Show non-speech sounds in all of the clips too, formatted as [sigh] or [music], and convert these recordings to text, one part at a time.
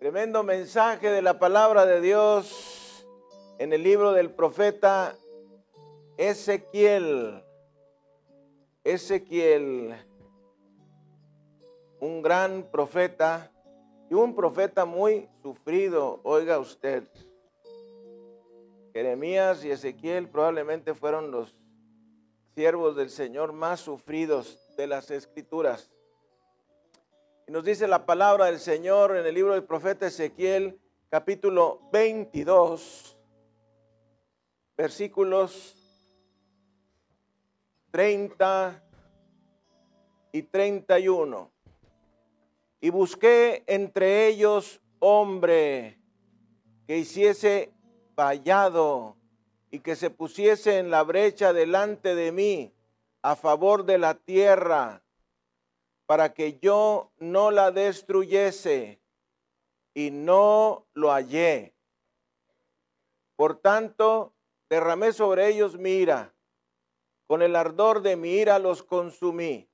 Tremendo mensaje de la palabra de Dios en el libro del profeta Ezequiel. Ezequiel, un gran profeta y un profeta muy sufrido, oiga usted. Jeremías y Ezequiel probablemente fueron los siervos del Señor más sufridos de las escrituras. Nos dice la palabra del Señor en el libro del profeta Ezequiel, capítulo 22, versículos 30 y 31. Y busqué entre ellos hombre que hiciese vallado y que se pusiese en la brecha delante de mí a favor de la tierra, para que yo no la destruyese, y no lo hallé. Por tanto, derramé sobre ellos mi ira, con el ardor de mi ira los consumí.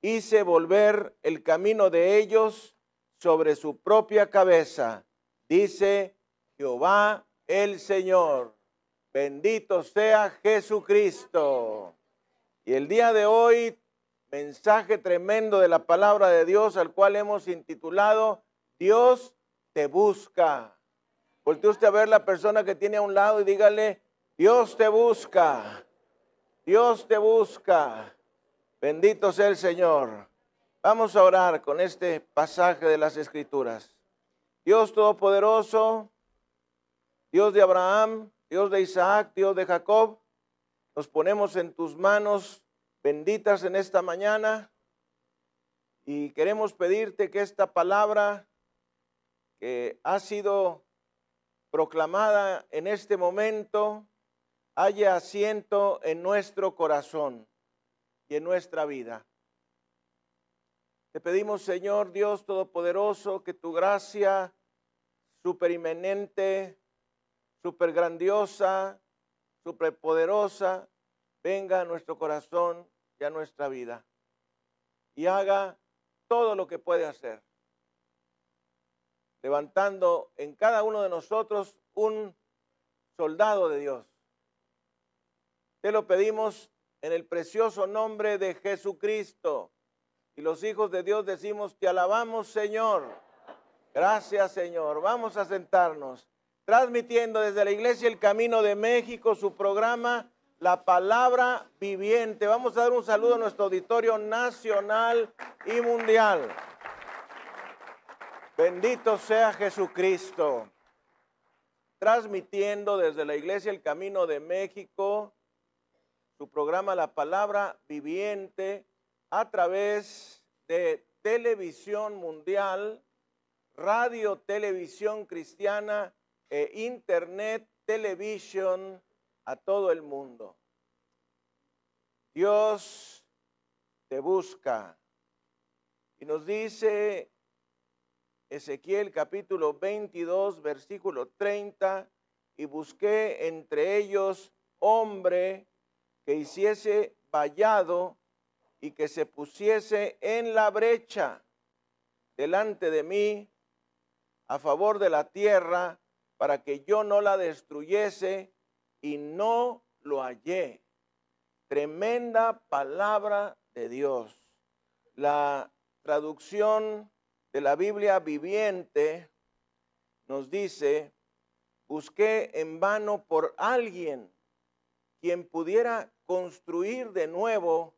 Hice volver el camino de ellos sobre su propia cabeza, dice Jehová el Señor. Bendito sea Jesucristo. Y el día de hoy, mensaje tremendo de la palabra de Dios al cual hemos intitulado Dios te busca. Voltee usted a ver la persona que tiene a un lado y dígale, Dios te busca. Dios te busca. Bendito sea el Señor. Vamos a orar con este pasaje de las Escrituras. Dios Todopoderoso, Dios de Abraham, Dios de Isaac, Dios de Jacob, nos ponemos en tus manos benditas en esta mañana y queremos pedirte que esta palabra que ha sido proclamada en este momento haya asiento en nuestro corazón y en nuestra vida. Te pedimos, Señor Dios Todopoderoso, que tu gracia superimenente, super grandiosa, super poderosa, venga a nuestro corazón nuestra vida y haga todo lo que puede hacer, levantando en cada uno de nosotros un soldado de Dios. Te lo pedimos en el precioso nombre de Jesucristo. Y los hijos de Dios decimos, te alabamos Señor. Gracias Señor. Vamos a sentarnos transmitiendo desde la Iglesia El Camino de México su programa La Palabra Viviente. Vamos a dar un saludo a nuestro auditorio nacional y mundial. Bendito sea Jesucristo. Transmitiendo desde la Iglesia El Camino de México su programa La Palabra Viviente a través de televisión mundial, radio, televisión cristiana e internet, televisión a todo el mundo. Dios te busca. Y nos dice Ezequiel capítulo 22, versículo 30, y busqué entre ellos hombre que hiciese vallado y que se pusiese en la brecha delante de mí a favor de la tierra para que yo no la destruyese y no lo hallé. Tremenda palabra de Dios. La traducción de la Biblia viviente nos dice, busqué en vano por alguien quien pudiera construir de nuevo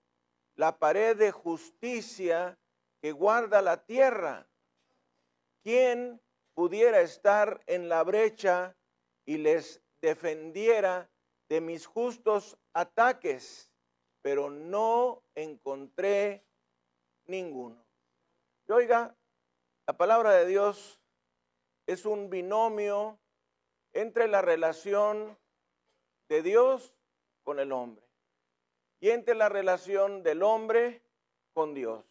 la pared de justicia que guarda la tierra. Quien pudiera estar en la brecha y les defendiera de mis justos ataques, pero no encontré ninguno. Y oiga, la palabra de Dios es un binomio entre la relación de Dios con el hombre y entre la relación del hombre con Dios.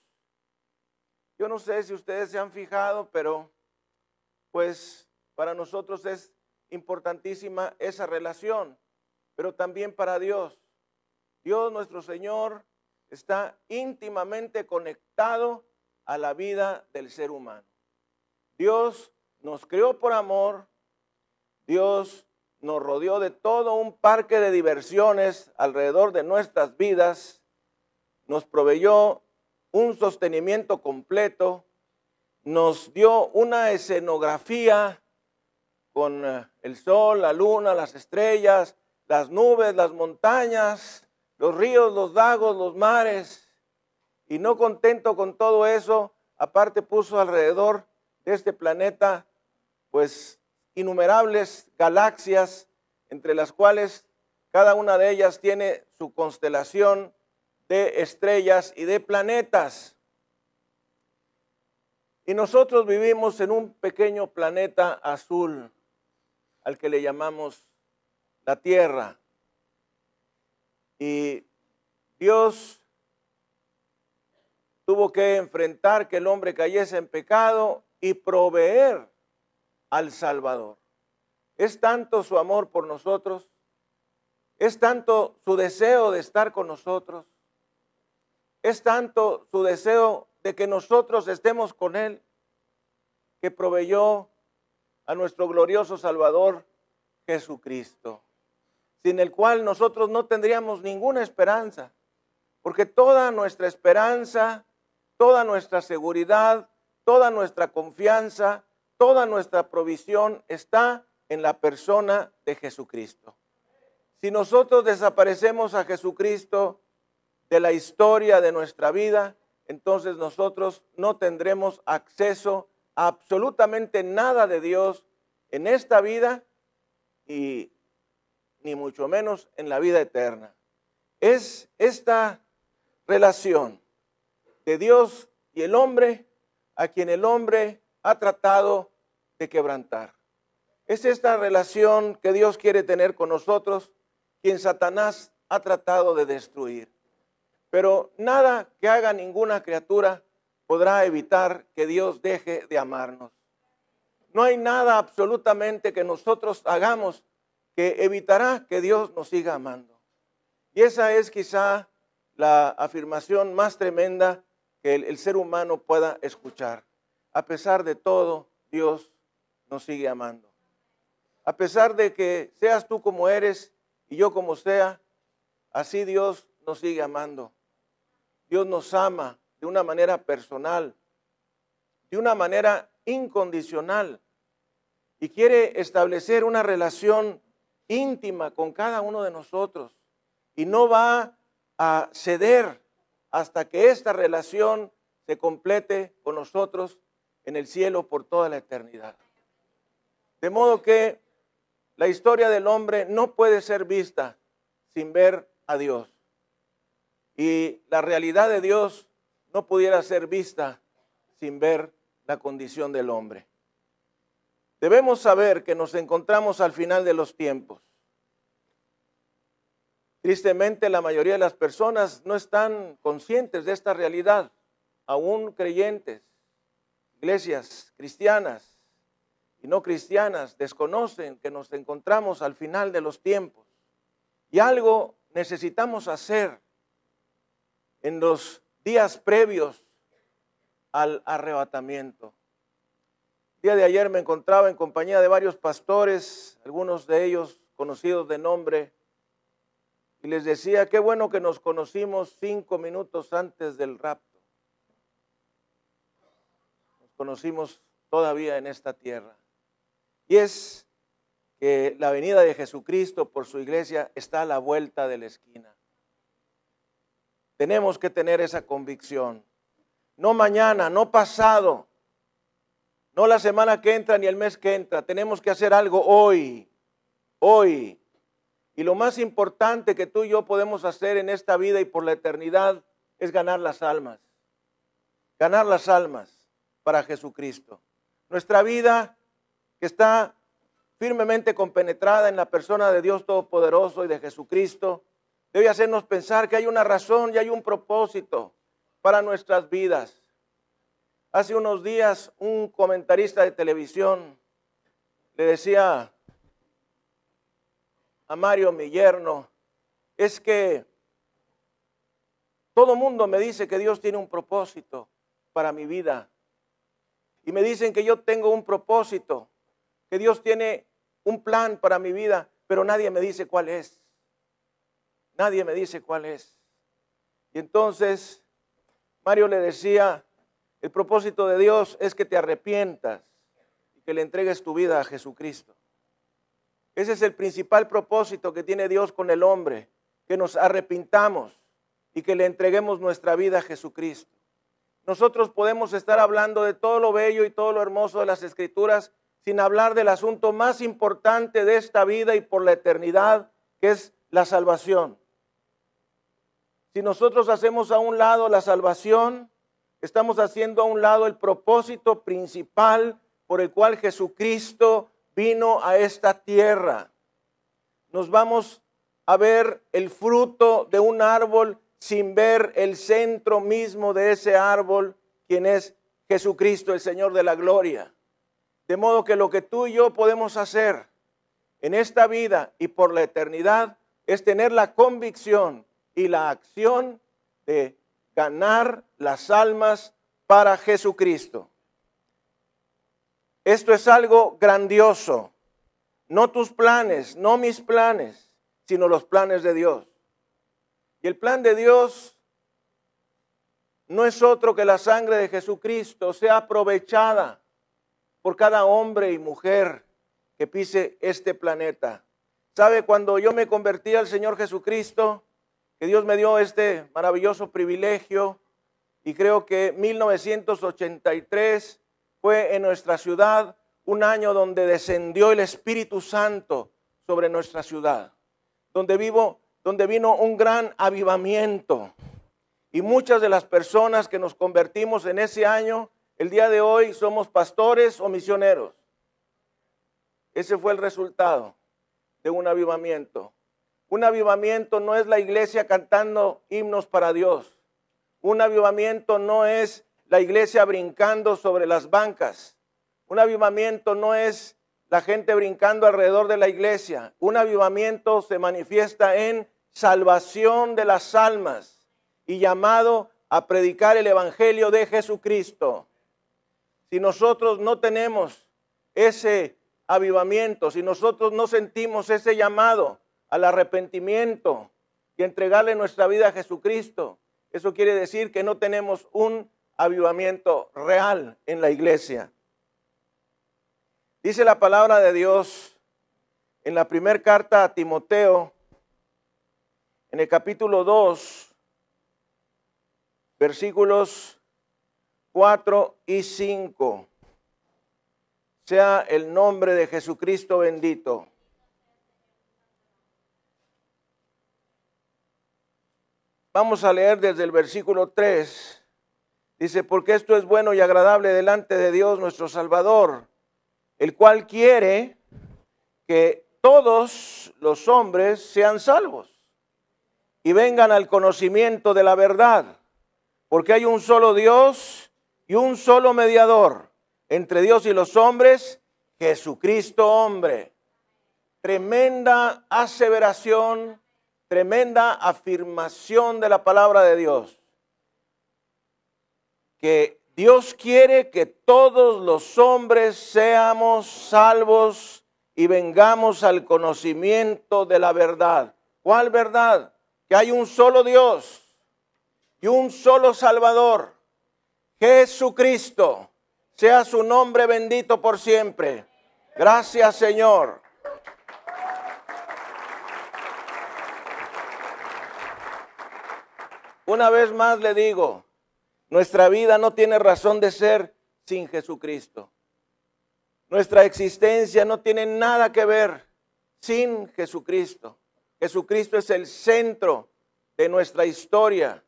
Yo no sé si ustedes se han fijado, pero pues para nosotros es importantísima esa relación, pero también para Dios. Dios nuestro Señor está íntimamente conectado a la vida del ser humano. Dios nos creó por amor, Dios nos rodeó de todo un parque de diversiones alrededor de nuestras vidas, nos proveyó un sostenimiento completo, nos dio una escenografía con eh, el sol, la luna, las estrellas, las nubes, las montañas, los ríos, los lagos, los mares. Y no contento con todo eso, aparte puso alrededor de este planeta, pues innumerables galaxias, entre las cuales cada una de ellas tiene su constelación de estrellas y de planetas. Y nosotros vivimos en un pequeño planeta azul, al que le llamamos la Tierra. Y Dios tuvo que enfrentar que el hombre cayese en pecado y proveer al Salvador. Es tanto su amor por nosotros, es tanto su deseo de estar con nosotros, es tanto su deseo de que nosotros estemos con Él, que proveyó a nuestro glorioso Salvador Jesucristo, sin el cual nosotros no tendríamos ninguna esperanza, porque toda nuestra esperanza, toda nuestra seguridad, toda nuestra confianza, toda nuestra provisión está en la persona de Jesucristo. Si nosotros desaparecemos a Jesucristo de la historia de nuestra vida, entonces nosotros no tendremos acceso absolutamente nada de Dios en esta vida y ni mucho menos en la vida eterna. Es esta relación de Dios y el hombre a quien el hombre ha tratado de quebrantar. Es esta relación que Dios quiere tener con nosotros, quien Satanás ha tratado de destruir. Pero nada que haga ninguna criatura podrá evitar que Dios deje de amarnos. No hay nada absolutamente que nosotros hagamos que evitará que Dios nos siga amando. Y esa es quizá la afirmación más tremenda que el, el ser humano pueda escuchar. A pesar de todo, Dios nos sigue amando. A pesar de que seas tú como eres y yo como sea, así Dios nos sigue amando. Dios nos ama de una manera personal, de una manera incondicional y quiere establecer una relación íntima con cada uno de nosotros y no va a ceder hasta que esta relación se complete con nosotros en el cielo por toda la eternidad. De modo que la historia del hombre no puede ser vista sin ver a Dios. Y la realidad de Dios no pudiera ser vista sin ver la condición del hombre. Debemos saber que nos encontramos al final de los tiempos. Tristemente, la mayoría de las personas no están conscientes de esta realidad, aún creyentes, iglesias cristianas y no cristianas desconocen que nos encontramos al final de los tiempos. Y algo necesitamos hacer en los días previos al arrebatamiento. El día de ayer me encontraba en compañía de varios pastores, algunos de ellos conocidos de nombre, y les decía, qué bueno que nos conocimos cinco minutos antes del rapto. Nos conocimos todavía en esta tierra. Y es que la venida de Jesucristo por su iglesia está a la vuelta de la esquina. Tenemos que tener esa convicción. No mañana, no pasado, no la semana que entra ni el mes que entra. Tenemos que hacer algo hoy, hoy. Y lo más importante que tú y yo podemos hacer en esta vida y por la eternidad es ganar las almas. Ganar las almas para Jesucristo. Nuestra vida que está firmemente compenetrada en la persona de Dios Todopoderoso y de Jesucristo, debe hacernos pensar que hay una razón y hay un propósito para nuestras vidas. Hace unos días un comentarista de televisión le decía a Mario, mi yerno, es que todo mundo me dice que Dios tiene un propósito para mi vida. y me dicen que yo tengo un propósito, que Dios tiene un plan para mi vida, pero nadie me dice cuál es. Nadie me dice cuál es. Y entonces Mario le decía, el propósito de Dios es que te arrepientas y que le entregues tu vida a Jesucristo. Ese es el principal propósito que tiene Dios con el hombre, que nos arrepintamos y que le entreguemos nuestra vida a Jesucristo. Nosotros podemos estar hablando de todo lo bello y todo lo hermoso de las escrituras sin hablar del asunto más importante de esta vida y por la eternidad, que es la salvación. Si nosotros hacemos a un lado la salvación, estamos haciendo a un lado el propósito principal por el cual Jesucristo vino a esta tierra. Nos vamos a ver el fruto de un árbol sin ver el centro mismo de ese árbol, quien es Jesucristo, el Señor de la gloria. De modo que lo que tú y yo podemos hacer en esta vida y por la eternidad es tener la convicción y la acción de ganar las almas para Jesucristo. Esto es algo grandioso. No tus planes, no mis planes, sino los planes de Dios. Y el plan de Dios no es otro que la sangre de Jesucristo sea aprovechada por cada hombre y mujer que pise este planeta. ¿Sabe? Cuando yo me convertí al Señor Jesucristo, que Dios me dio este maravilloso privilegio, y creo que 1983 fue en nuestra ciudad un año donde descendió el Espíritu Santo sobre nuestra ciudad, donde vivo, donde vino un gran avivamiento. Y muchas de las personas que nos convertimos en ese año, el día de hoy somos pastores o misioneros. Ese fue el resultado de un avivamiento. Un avivamiento no es la iglesia cantando himnos para Dios. Un avivamiento no es la iglesia brincando sobre las bancas. Un avivamiento no es la gente brincando alrededor de la iglesia. Un avivamiento se manifiesta en salvación de las almas y llamado a predicar el Evangelio de Jesucristo. Si nosotros no tenemos ese avivamiento, si nosotros no sentimos ese llamado al arrepentimiento y entregarle nuestra vida a Jesucristo, eso quiere decir que no tenemos un avivamiento real en la iglesia. Dice la palabra de Dios en la primera carta a Timoteo, en el capítulo 2, versículos 4 y 5. Sea el nombre de Jesucristo bendito. Vamos a leer desde el versículo 3 Dice, porque esto es bueno y agradable delante de Dios nuestro Salvador, el cual quiere que todos los hombres sean salvos y vengan al conocimiento de la verdad, porque hay un solo Dios y un solo mediador entre Dios y los hombres, Jesucristo hombre. Tremenda aseveración, tremenda afirmación de la palabra de Dios que Dios quiere que todos los hombres seamos salvos y vengamos al conocimiento de la verdad. ¿Cuál verdad? Que hay un solo Dios y un solo Salvador, Jesucristo. Sea su nombre bendito por siempre. Gracias Señor. Una vez más le digo, nuestra vida no tiene razón de ser sin Jesucristo. Nuestra existencia no tiene nada que ver sin Jesucristo. Jesucristo es el centro de nuestra historia.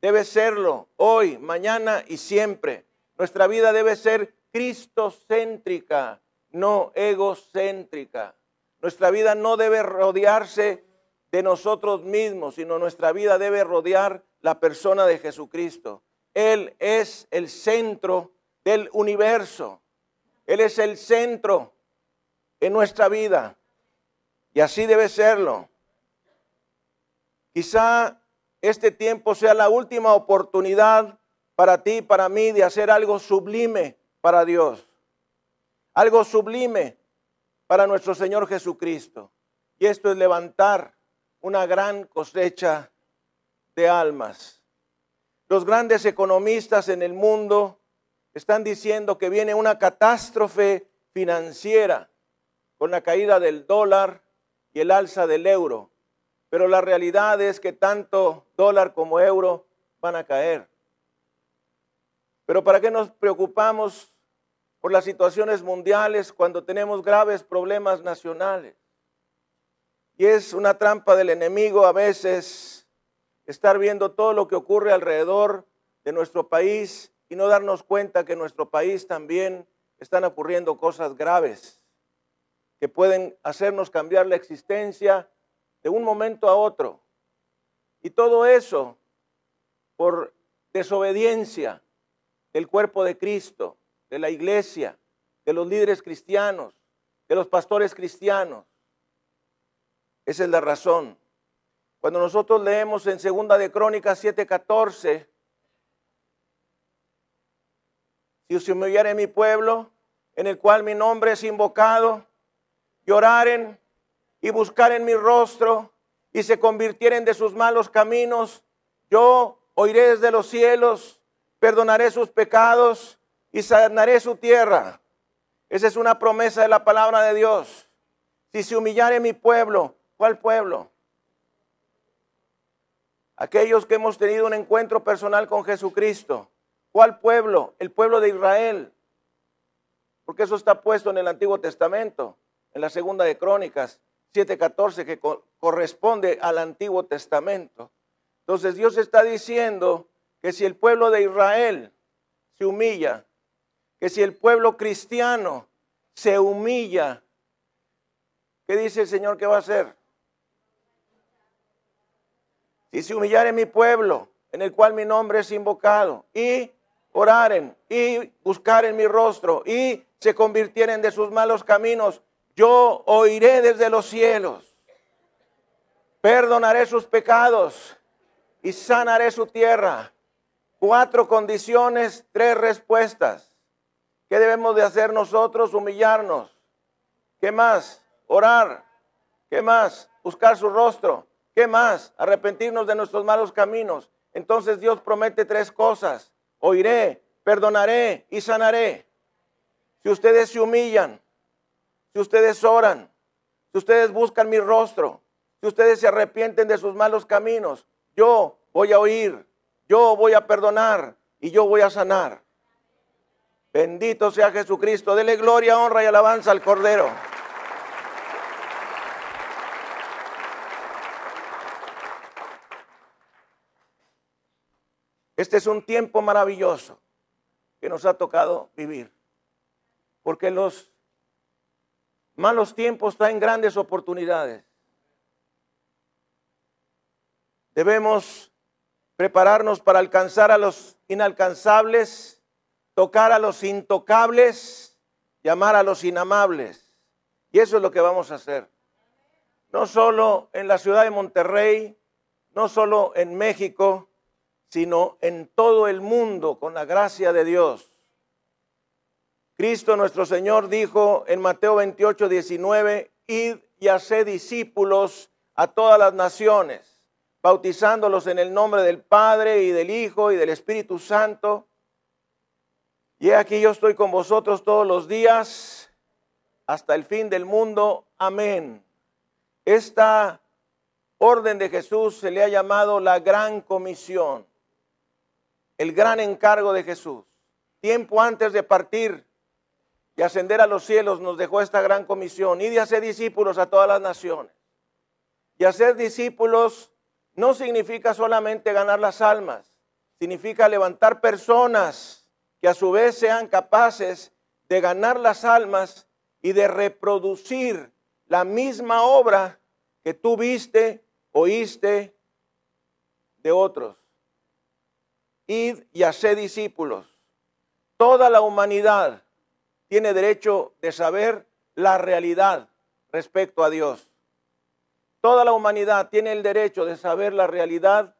Debe serlo hoy, mañana y siempre. Nuestra vida debe ser cristocéntrica, no egocéntrica. Nuestra vida no debe rodearse de nosotros mismos, sino nuestra vida debe rodear la persona de Jesucristo. Él es el centro del universo. Él es el centro en nuestra vida. Y así debe serlo. Quizá este tiempo sea la última oportunidad para ti para mí de hacer algo sublime para Dios, algo sublime para nuestro Señor Jesucristo. Y esto es levantar una gran cosecha de almas. Los grandes economistas en el mundo están diciendo que viene una catástrofe financiera con la caída del dólar y el alza del euro. Pero la realidad es que tanto dólar como euro van a caer. Pero ¿para qué nos preocupamos por las situaciones mundiales cuando tenemos graves problemas nacionales? Y es una trampa del enemigo a veces estar viendo todo lo que ocurre alrededor de nuestro país y no darnos cuenta que en nuestro país también están ocurriendo cosas graves que pueden hacernos cambiar la existencia de un momento a otro. Y todo eso por desobediencia del cuerpo de Cristo, de la iglesia, de los líderes cristianos, de los pastores cristianos. Esa es la razón. Cuando nosotros leemos en Segunda de Crónicas 7:14, si se humillare mi pueblo, en el cual mi nombre es invocado, lloraren y buscaren mi rostro y se convirtieren de sus malos caminos, yo oiré desde los cielos, perdonaré sus pecados y sanaré su tierra. Esa es una promesa de la palabra de Dios. Si se humillare mi pueblo, ¿cuál pueblo? Aquellos que hemos tenido un encuentro personal con Jesucristo. ¿Cuál pueblo? El pueblo de Israel. Porque eso está puesto en el Antiguo Testamento, en la segunda de Crónicas 7:14, que corresponde al Antiguo Testamento. Entonces Dios está diciendo que si el pueblo de Israel se humilla, que si el pueblo cristiano se humilla, ¿qué dice el Señor que va a hacer? Si se humillare mi pueblo, en el cual mi nombre es invocado, y oraren, y buscaren mi rostro, y se convirtieren de sus malos caminos, yo oiré desde los cielos, perdonaré sus pecados y sanaré su tierra. Cuatro condiciones, tres respuestas. ¿Qué debemos de hacer nosotros? Humillarnos. ¿Qué más? Orar. ¿Qué más? Buscar su rostro. ¿Qué más? Arrepentirnos de nuestros malos caminos. Entonces Dios promete tres cosas. Oiré, perdonaré y sanaré. Si ustedes se humillan, si ustedes oran, si ustedes buscan mi rostro, si ustedes se arrepienten de sus malos caminos, yo voy a oír, yo voy a perdonar y yo voy a sanar. Bendito sea Jesucristo. Dele gloria, honra y alabanza al Cordero. Este es un tiempo maravilloso que nos ha tocado vivir, porque los malos tiempos traen grandes oportunidades. Debemos prepararnos para alcanzar a los inalcanzables, tocar a los intocables, llamar a los inamables. Y eso es lo que vamos a hacer. No solo en la ciudad de Monterrey, no solo en México, sino en todo el mundo con la gracia de Dios. Cristo nuestro Señor dijo en Mateo 28, 19, id y haced discípulos a todas las naciones, bautizándolos en el nombre del Padre y del Hijo y del Espíritu Santo. Y aquí yo estoy con vosotros todos los días hasta el fin del mundo. Amén. Esta orden de Jesús se le ha llamado la gran comisión el gran encargo de Jesús. Tiempo antes de partir y ascender a los cielos nos dejó esta gran comisión y de hacer discípulos a todas las naciones. Y hacer discípulos no significa solamente ganar las almas, significa levantar personas que a su vez sean capaces de ganar las almas y de reproducir la misma obra que tú viste, oíste de otros id y haced discípulos. Toda la humanidad tiene derecho de saber la realidad respecto a Dios. Toda la humanidad tiene el derecho de saber la realidad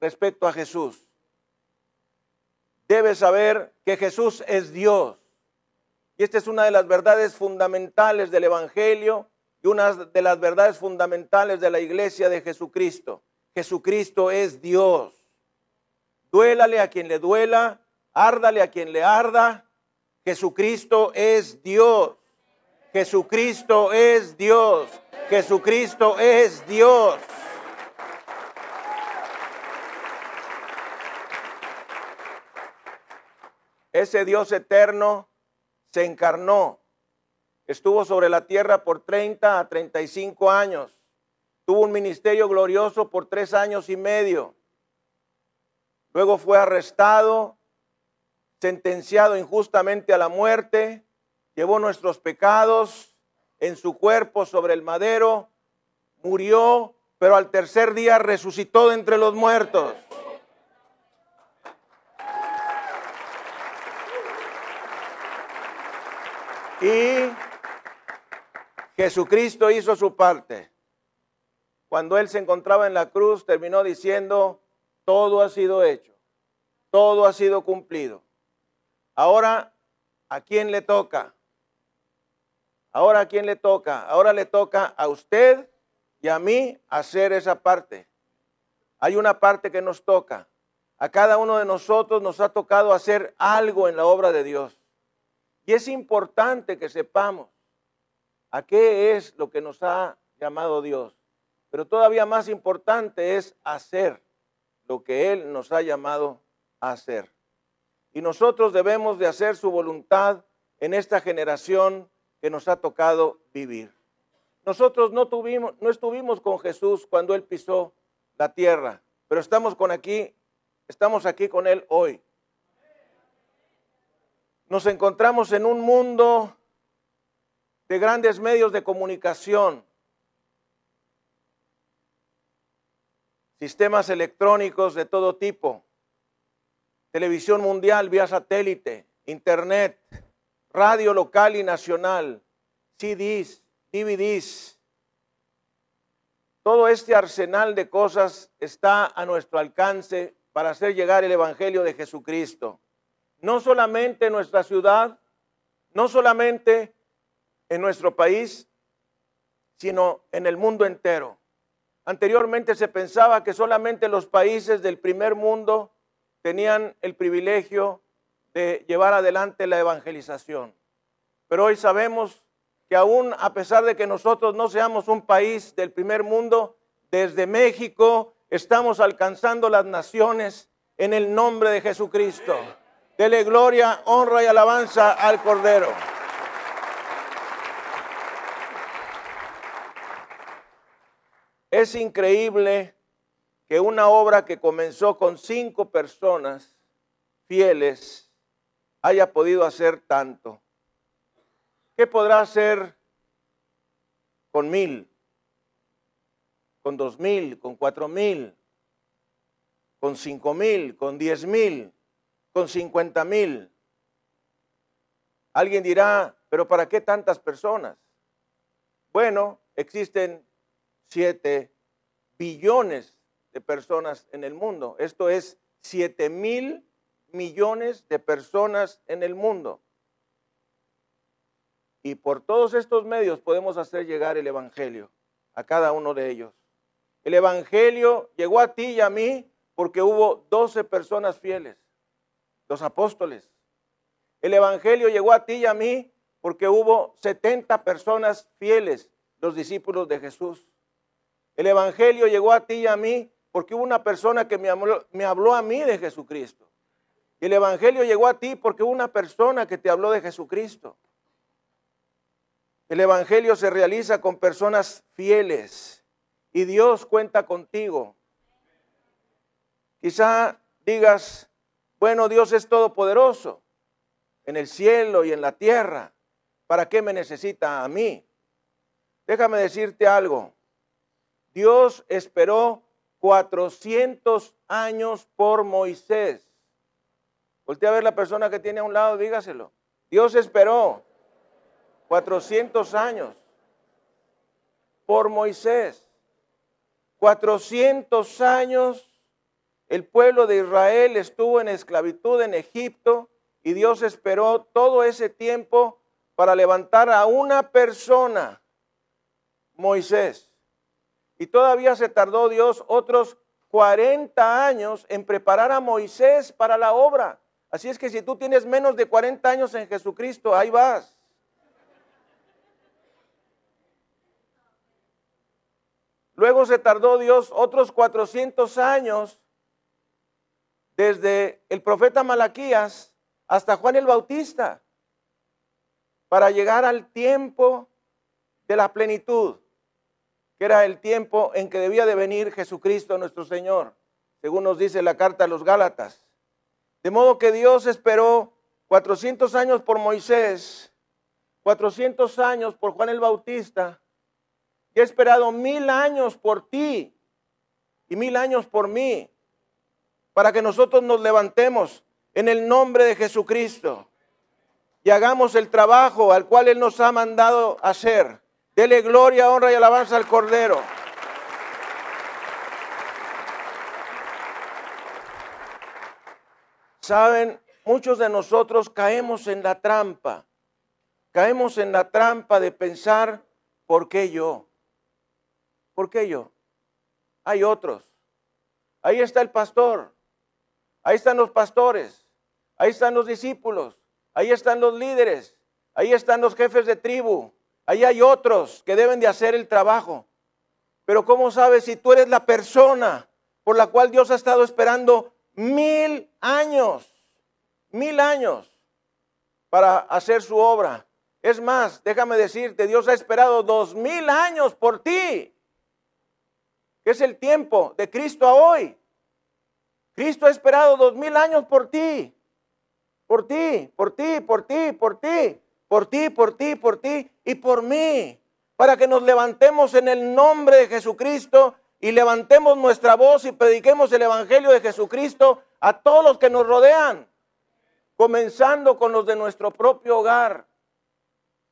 respecto a Jesús. Debe saber que Jesús es Dios Y esta es una de las verdades fundamentales del Evangelio y una de las verdades fundamentales de la iglesia de Jesucristo. Jesucristo es Dios. Duélale a quien le duela, árdale a quien le arda. Jesucristo es Dios. Jesucristo es Dios. Jesucristo es Dios. Ese Dios eterno se encarnó, estuvo sobre la tierra por 30 a 35 años, tuvo un ministerio glorioso por tres años y medio, luego fue arrestado, sentenciado injustamente a la muerte, llevó nuestros pecados en su cuerpo sobre el madero, murió, pero al tercer día resucitó de entre los muertos. Y Jesucristo hizo su parte. Cuando Él se encontraba en la cruz, terminó diciendo, todo ha sido hecho, todo ha sido cumplido. Ahora, ¿a quién le toca? Ahora, ¿a quién le toca? Ahora le toca a usted y a mí hacer esa parte. Hay una parte que nos toca. A cada uno de nosotros nos ha tocado hacer algo en la obra de Dios. Y es importante que sepamos a qué es lo que nos ha llamado Dios. Pero todavía más importante es hacer lo que Él nos ha llamado a hacer. Y nosotros debemos de hacer su voluntad en esta generación que nos ha tocado vivir. Nosotros no, tuvimos, no estuvimos con Jesús cuando Él pisó la tierra, pero estamos con aquí, estamos aquí con Él hoy. Nos encontramos en un mundo de grandes medios de comunicación, sistemas electrónicos de todo tipo, televisión mundial vía satélite, internet, radio local y nacional, CDs, DVDs. Todo este arsenal de cosas está a nuestro alcance para hacer llegar el Evangelio de Jesucristo no solamente en nuestra ciudad, no solamente en nuestro país, sino en el mundo entero. Anteriormente se pensaba que solamente los países del primer mundo tenían el privilegio de llevar adelante la evangelización. Pero hoy sabemos que aún a pesar de que nosotros no seamos un país del primer mundo, desde México estamos alcanzando las naciones en el nombre de Jesucristo. Dele gloria, honra y alabanza al Cordero. Es increíble que una obra que comenzó con cinco personas fieles haya podido hacer tanto. ¿Qué podrá hacer con mil, con dos mil, con cuatro mil, con cinco mil, con diez mil? con 50 mil. Alguien dirá, pero ¿para qué tantas personas? Bueno, existen 7 billones de personas en el mundo. Esto es 7 mil millones de personas en el mundo. Y por todos estos medios podemos hacer llegar el Evangelio a cada uno de ellos. El Evangelio llegó a ti y a mí porque hubo 12 personas fieles los apóstoles. El Evangelio llegó a ti y a mí porque hubo 70 personas fieles, los discípulos de Jesús. El Evangelio llegó a ti y a mí porque hubo una persona que me habló, a mí de Jesucristo. Y el Evangelio llegó a ti porque hubo una persona que te habló de Jesucristo. El Evangelio se realiza con personas fieles y Dios cuenta contigo. Quizá digas, bueno, Dios es todopoderoso en el cielo y en la tierra. ¿Para qué me necesita a mí? Déjame decirte algo. Dios esperó 400 años por Moisés. Voltea a ver la persona que tiene a un lado, dígaselo. Dios esperó 400 años por Moisés. 400 años el pueblo de Israel estuvo en esclavitud en Egipto y Dios esperó todo ese tiempo para levantar a una persona, Moisés. Y todavía se tardó Dios otros 40 años en preparar a Moisés para la obra. Así es que si tú tienes menos de 40 años en Jesucristo, ahí vas. Luego se tardó Dios otros 400 años desde el profeta Malaquías hasta Juan el Bautista para llegar al tiempo de la plenitud, que era el tiempo en que debía de venir Jesucristo nuestro Señor, según nos dice la carta a los Gálatas. De modo que Dios esperó 400 años por Moisés, 400 años por Juan el Bautista, y ha esperado mil años por ti y mil años por mí, para que nosotros nos levantemos en el nombre de Jesucristo y hagamos el trabajo al cual Él nos ha mandado hacer. Dele gloria, honra y alabanza al Cordero. Saben, muchos de nosotros caemos en la trampa. Caemos en la trampa de pensar, ¿por qué yo? ¿Por qué yo? Hay otros. Ahí está el pastor. Ahí están los pastores. Ahí están los discípulos. Ahí están los líderes. Ahí están los jefes de tribu. Ahí hay otros que deben de hacer el trabajo. Pero ¿cómo sabes si tú eres la persona por la cual Dios ha estado esperando mil años, mil años para hacer su obra. Es más, déjame decirte, Dios ha esperado dos mil años por ti, que es el tiempo de Cristo a hoy. Cristo ha esperado dos mil años por ti, por ti, por ti, por ti, por ti, por ti, por ti, por ti y por mí, para que nos levantemos en el nombre de Jesucristo y levantemos nuestra voz y prediquemos el Evangelio de Jesucristo a todos los que nos rodean, comenzando con los de nuestro propio hogar.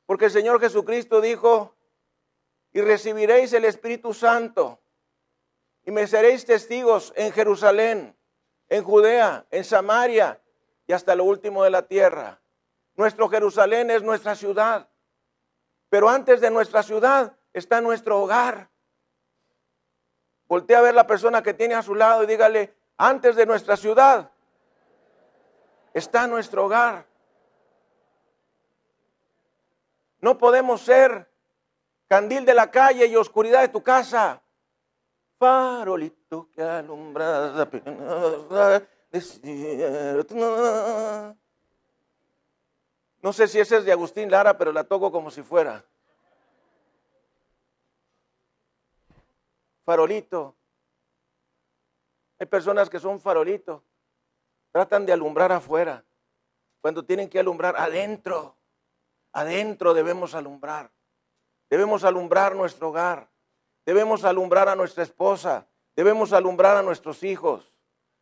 Porque el Señor Jesucristo dijo, y recibiréis el Espíritu Santo, y me seréis testigos en Jerusalén, en Judea, en Samaria y hasta lo último de la tierra. Nuestro Jerusalén es nuestra ciudad, pero antes de nuestra ciudad está nuestro hogar. Voltea a ver la persona que tiene a su lado y dígale, antes de nuestra ciudad está nuestro hogar. No podemos ser candil de la calle y oscuridad de tu casa. Farolito que alumbra No sé si ese es de Agustín Lara, pero la toco como si fuera. farolito. Hay personas que son farolito. Tratan de alumbrar afuera. Cuando tienen que alumbrar adentro. Adentro debemos alumbrar. Debemos alumbrar nuestro hogar. Debemos alumbrar a nuestra esposa. Debemos alumbrar a nuestros hijos.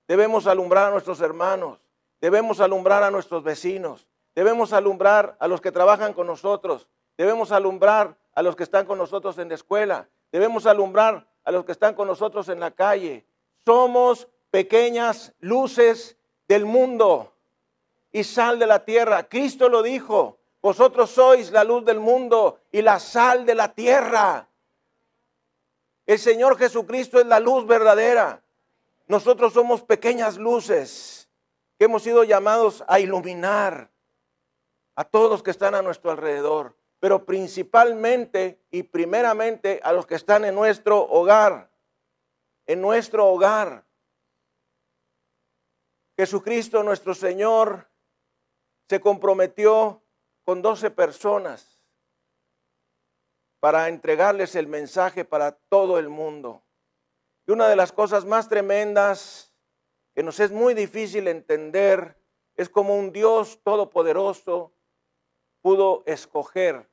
Debemos alumbrar a nuestros hermanos. Debemos alumbrar a nuestros vecinos. Debemos alumbrar a los que trabajan con nosotros. Debemos alumbrar a los que están con nosotros en la escuela. Debemos alumbrar a los que están con nosotros en la calle. Somos pequeñas luces del mundo y sal de la tierra. Cristo lo dijo, vosotros sois la luz del mundo y la sal de la tierra. El Señor Jesucristo es la luz verdadera. Nosotros somos pequeñas luces que hemos sido llamados a iluminar a todos los que están a nuestro alrededor pero principalmente y primeramente a los que están en nuestro hogar, en nuestro hogar. Jesucristo nuestro Señor se comprometió con doce personas para entregarles el mensaje para todo el mundo. Y una de las cosas más tremendas que nos es muy difícil entender es como un Dios todopoderoso pudo escoger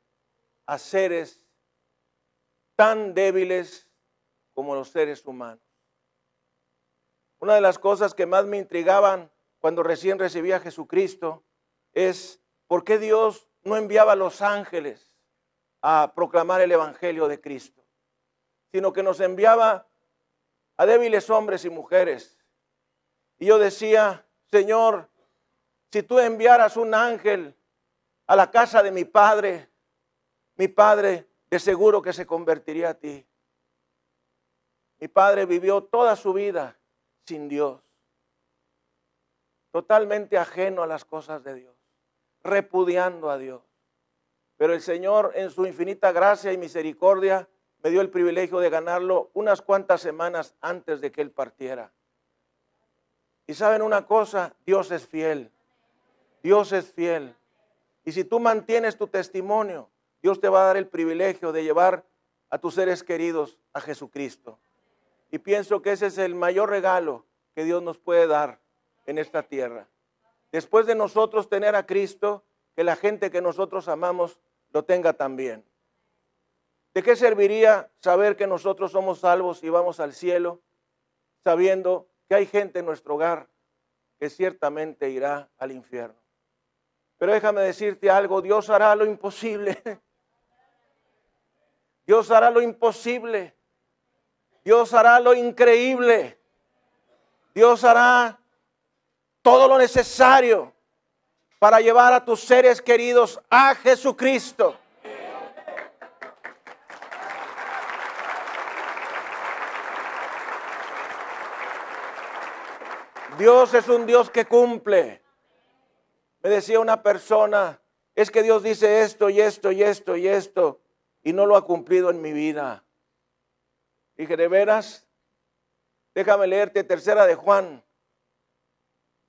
a seres tan débiles como los seres humanos. Una de las cosas que más me intrigaban cuando recién recibía a Jesucristo es por qué Dios no enviaba a los ángeles a proclamar el Evangelio de Cristo, sino que nos enviaba a débiles hombres y mujeres. Y yo decía, Señor, si tú enviaras un ángel a la casa de mi padre, mi padre de seguro que se convertiría a ti. Mi padre vivió toda su vida sin Dios, totalmente ajeno a las cosas de Dios, repudiando a Dios. Pero el Señor en su infinita gracia y misericordia me dio el privilegio de ganarlo unas cuantas semanas antes de que Él partiera. Y saben una cosa, Dios es fiel. Dios es fiel. Y si tú mantienes tu testimonio, Dios te va a dar el privilegio de llevar a tus seres queridos a Jesucristo. Y pienso que ese es el mayor regalo que Dios nos puede dar en esta tierra. Después de nosotros tener a Cristo, que la gente que nosotros amamos lo tenga también. ¿De qué serviría saber que nosotros somos salvos y vamos al cielo, sabiendo que hay gente en nuestro hogar que ciertamente irá al infierno? Pero déjame decirte algo, Dios hará lo imposible. [laughs] Dios hará lo imposible. Dios hará lo increíble. Dios hará todo lo necesario para llevar a tus seres queridos a Jesucristo. Dios es un Dios que cumple. Me decía una persona, es que Dios dice esto y esto y esto y esto y no lo ha cumplido en mi vida. Dije, ¿de veras? Déjame leerte tercera de Juan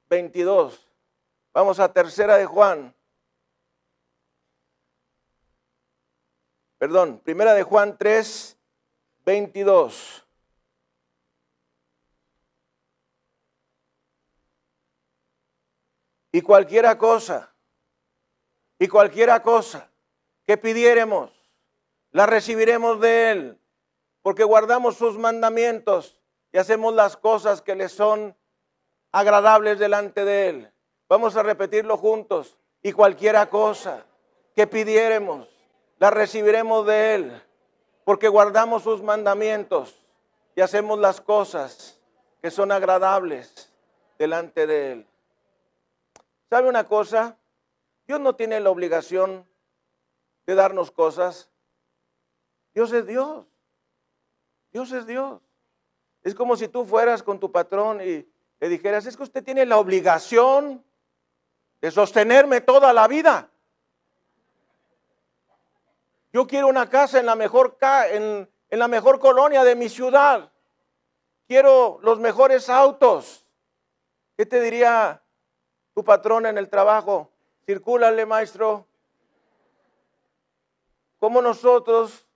22. Vamos a tercera de Juan. Perdón, primera de Juan 3, 22. Y cualquiera cosa, y cualquiera cosa que pidiéremos, la recibiremos de Él, porque guardamos sus mandamientos y hacemos las cosas que le son agradables delante de Él. Vamos a repetirlo juntos. Y cualquiera cosa que pidiéremos, la recibiremos de Él, porque guardamos sus mandamientos y hacemos las cosas que son agradables delante de Él. ¿Sabe una cosa? Dios no tiene la obligación de darnos cosas. Dios es Dios. Dios es Dios. Es como si tú fueras con tu patrón y le dijeras, es que usted tiene la obligación de sostenerme toda la vida. Yo quiero una casa en la mejor, en, en la mejor colonia de mi ciudad. Quiero los mejores autos. ¿Qué te diría tu patrón en el trabajo? Circúlale, maestro. ¿Cómo nosotros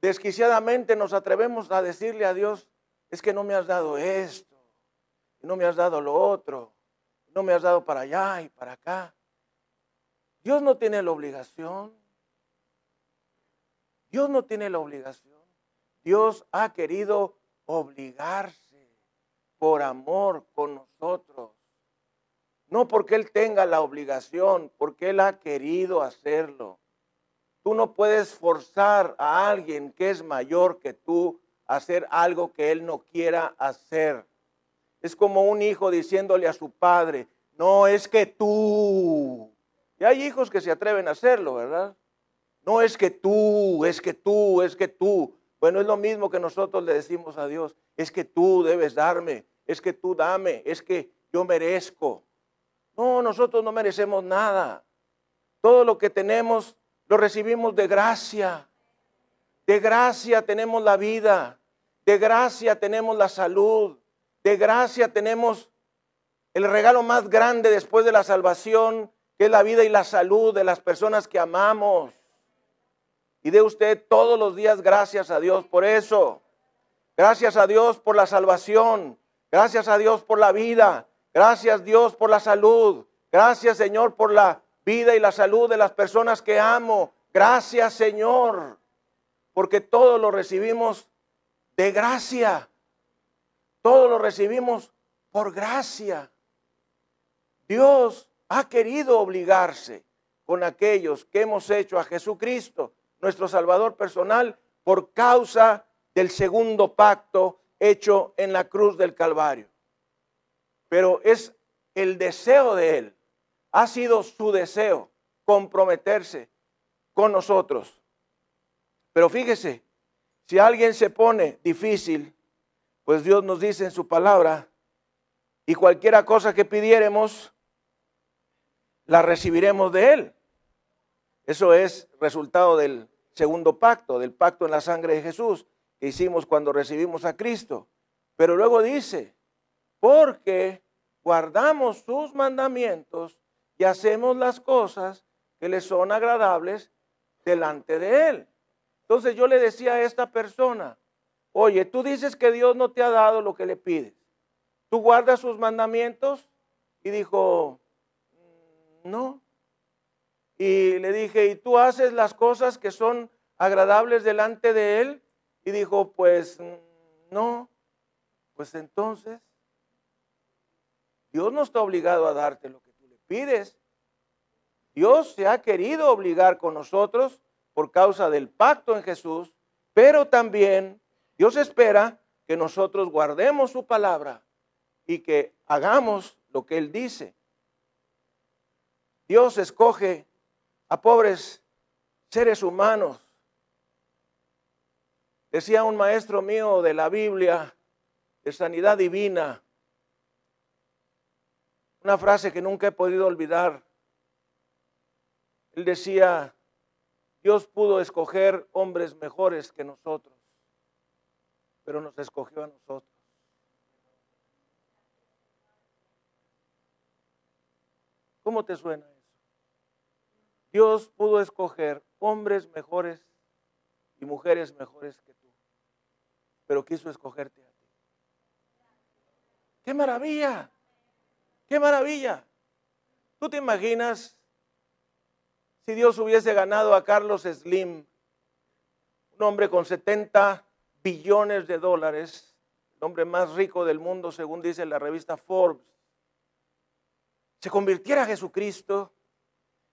desquiciadamente nos atrevemos a decirle a Dios, es que no me has dado esto, no me has dado lo otro? no me has dado para allá y para acá. Dios no tiene la obligación. Dios no tiene la obligación. Dios ha querido obligarse por amor con nosotros. No porque Él tenga la obligación, porque Él ha querido hacerlo. Tú no puedes forzar a alguien que es mayor que tú a hacer algo que Él no quiera hacer. Es como un hijo diciéndole a su padre, no es que tú. Y hay hijos que se atreven a hacerlo, ¿verdad? No es que tú, es que tú, es que tú. Bueno, es lo mismo que nosotros le decimos a Dios. Es que tú debes darme, es que tú dame, es que yo merezco. No, nosotros no merecemos nada. Todo lo que tenemos lo recibimos de gracia. De gracia tenemos la vida. De gracia tenemos la salud. De gracia tenemos el regalo más grande después de la salvación, que es la vida y la salud de las personas que amamos. Y de usted todos los días gracias a Dios por eso. Gracias a Dios por la salvación. Gracias a Dios por la vida. Gracias Dios por la salud. Gracias Señor por la vida y la salud de las personas que amo. Gracias Señor. Porque todo lo recibimos de gracia. Todo lo recibimos por gracia. Dios ha querido obligarse con aquellos que hemos hecho a Jesucristo, nuestro Salvador personal, por causa del segundo pacto hecho en la cruz del Calvario. Pero es el deseo de Él ha sido su deseo comprometerse con nosotros. Pero fíjese, si alguien se pone difícil, pues Dios nos dice en su palabra, y cualquiera cosa que pidiéremos, la recibiremos de Él. Eso es resultado del segundo pacto, del pacto en la sangre de Jesús que hicimos cuando recibimos a Cristo. Pero luego dice, porque guardamos sus mandamientos y hacemos las cosas que le son agradables delante de Él. Entonces yo le decía a esta persona, oye, tú dices que Dios no te ha dado lo que le pides. ¿Tú guardas sus mandamientos? Y dijo, mm, no. Y le dije, ¿y tú haces las cosas que son agradables delante de Él? Y dijo, pues mm, no. Pues entonces, Dios no está obligado a darte lo que tú le pides. Dios se ha querido obligar con nosotros por causa del pacto en Jesús, pero también Dios espera que nosotros guardemos su palabra y que hagamos lo que Él dice. Dios escoge a pobres seres humanos. Decía un maestro mío de la Biblia, de sanidad divina, una frase que nunca he podido olvidar. Él decía, Dios pudo escoger hombres mejores que nosotros, pero nos escogió a nosotros. ¿Cómo te suena eso? Dios pudo escoger hombres mejores y mujeres mejores que tú, pero quiso escogerte a ti. ¡Qué maravilla! ¡Qué maravilla! ¿Tú te imaginas si Dios hubiese ganado a Carlos Slim, un hombre con 70 billones de dólares, el hombre más rico del mundo según dice la revista Forbes, se convirtiera a Jesucristo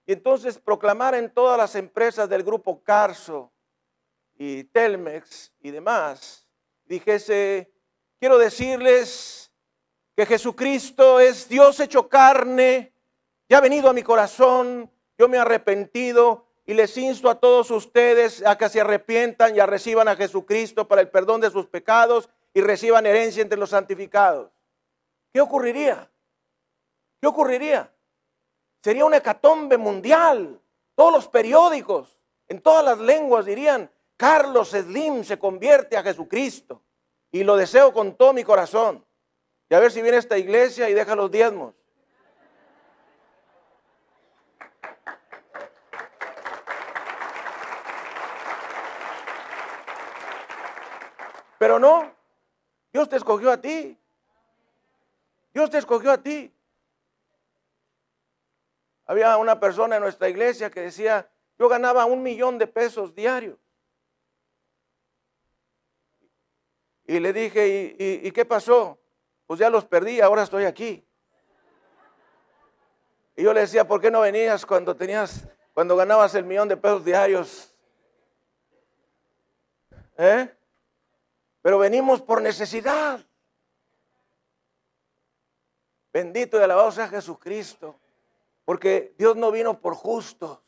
y entonces proclamara en todas las empresas del grupo Carso y Telmex y demás, dijese, quiero decirles que Jesucristo es Dios hecho carne, ya ha venido a mi corazón, yo me he arrepentido y les insto a todos ustedes a que se arrepientan y a reciban a Jesucristo para el perdón de sus pecados y reciban herencia entre los santificados. ¿Qué ocurriría? ¿Qué ocurriría? Sería una hecatombe mundial. Todos los periódicos, en todas las lenguas dirían, Carlos Slim se convierte a Jesucristo. Y lo deseo con todo mi corazón. Y a ver si viene esta iglesia y deja los diezmos. Pero no, Dios te escogió a ti. Dios te escogió a ti. Había una persona en nuestra iglesia que decía, yo ganaba un millón de pesos diarios. Y le dije, ¿y, qué pasó? Pues ya los perdí, ahora estoy aquí. Y yo le decía, ¿por qué no venías cuando tenías, cuando ganabas el millón de pesos diarios? ¿Eh? Pero venimos por necesidad. Bendito y alabado sea Jesucristo. Porque Dios no vino por justos,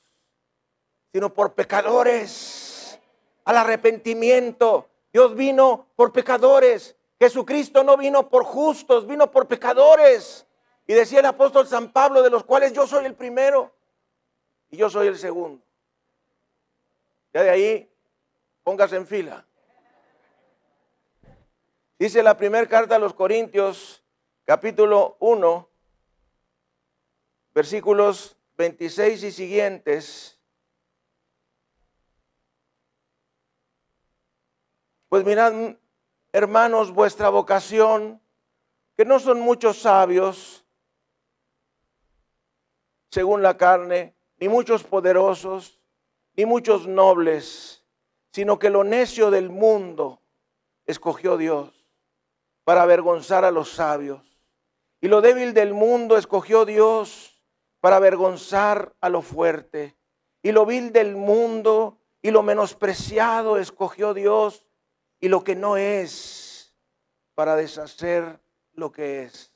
sino por pecadores. Al arrepentimiento. Dios vino por pecadores. Jesucristo no vino por justos, vino por pecadores. Y decía el apóstol San Pablo, de los cuales yo soy el primero y yo soy el segundo. Ya de ahí, póngase en fila. Dice la primera carta a los Corintios, capítulo 1, versículos 26 y siguientes. Pues mirad, hermanos, vuestra vocación, que no son muchos sabios, según la carne, ni muchos poderosos, ni muchos nobles, sino que lo necio del mundo escogió Dios para avergonzar a los sabios. Y lo débil del mundo escogió Dios para avergonzar a lo fuerte. Y lo vil del mundo y lo menospreciado escogió Dios y lo que no es para deshacer lo que es,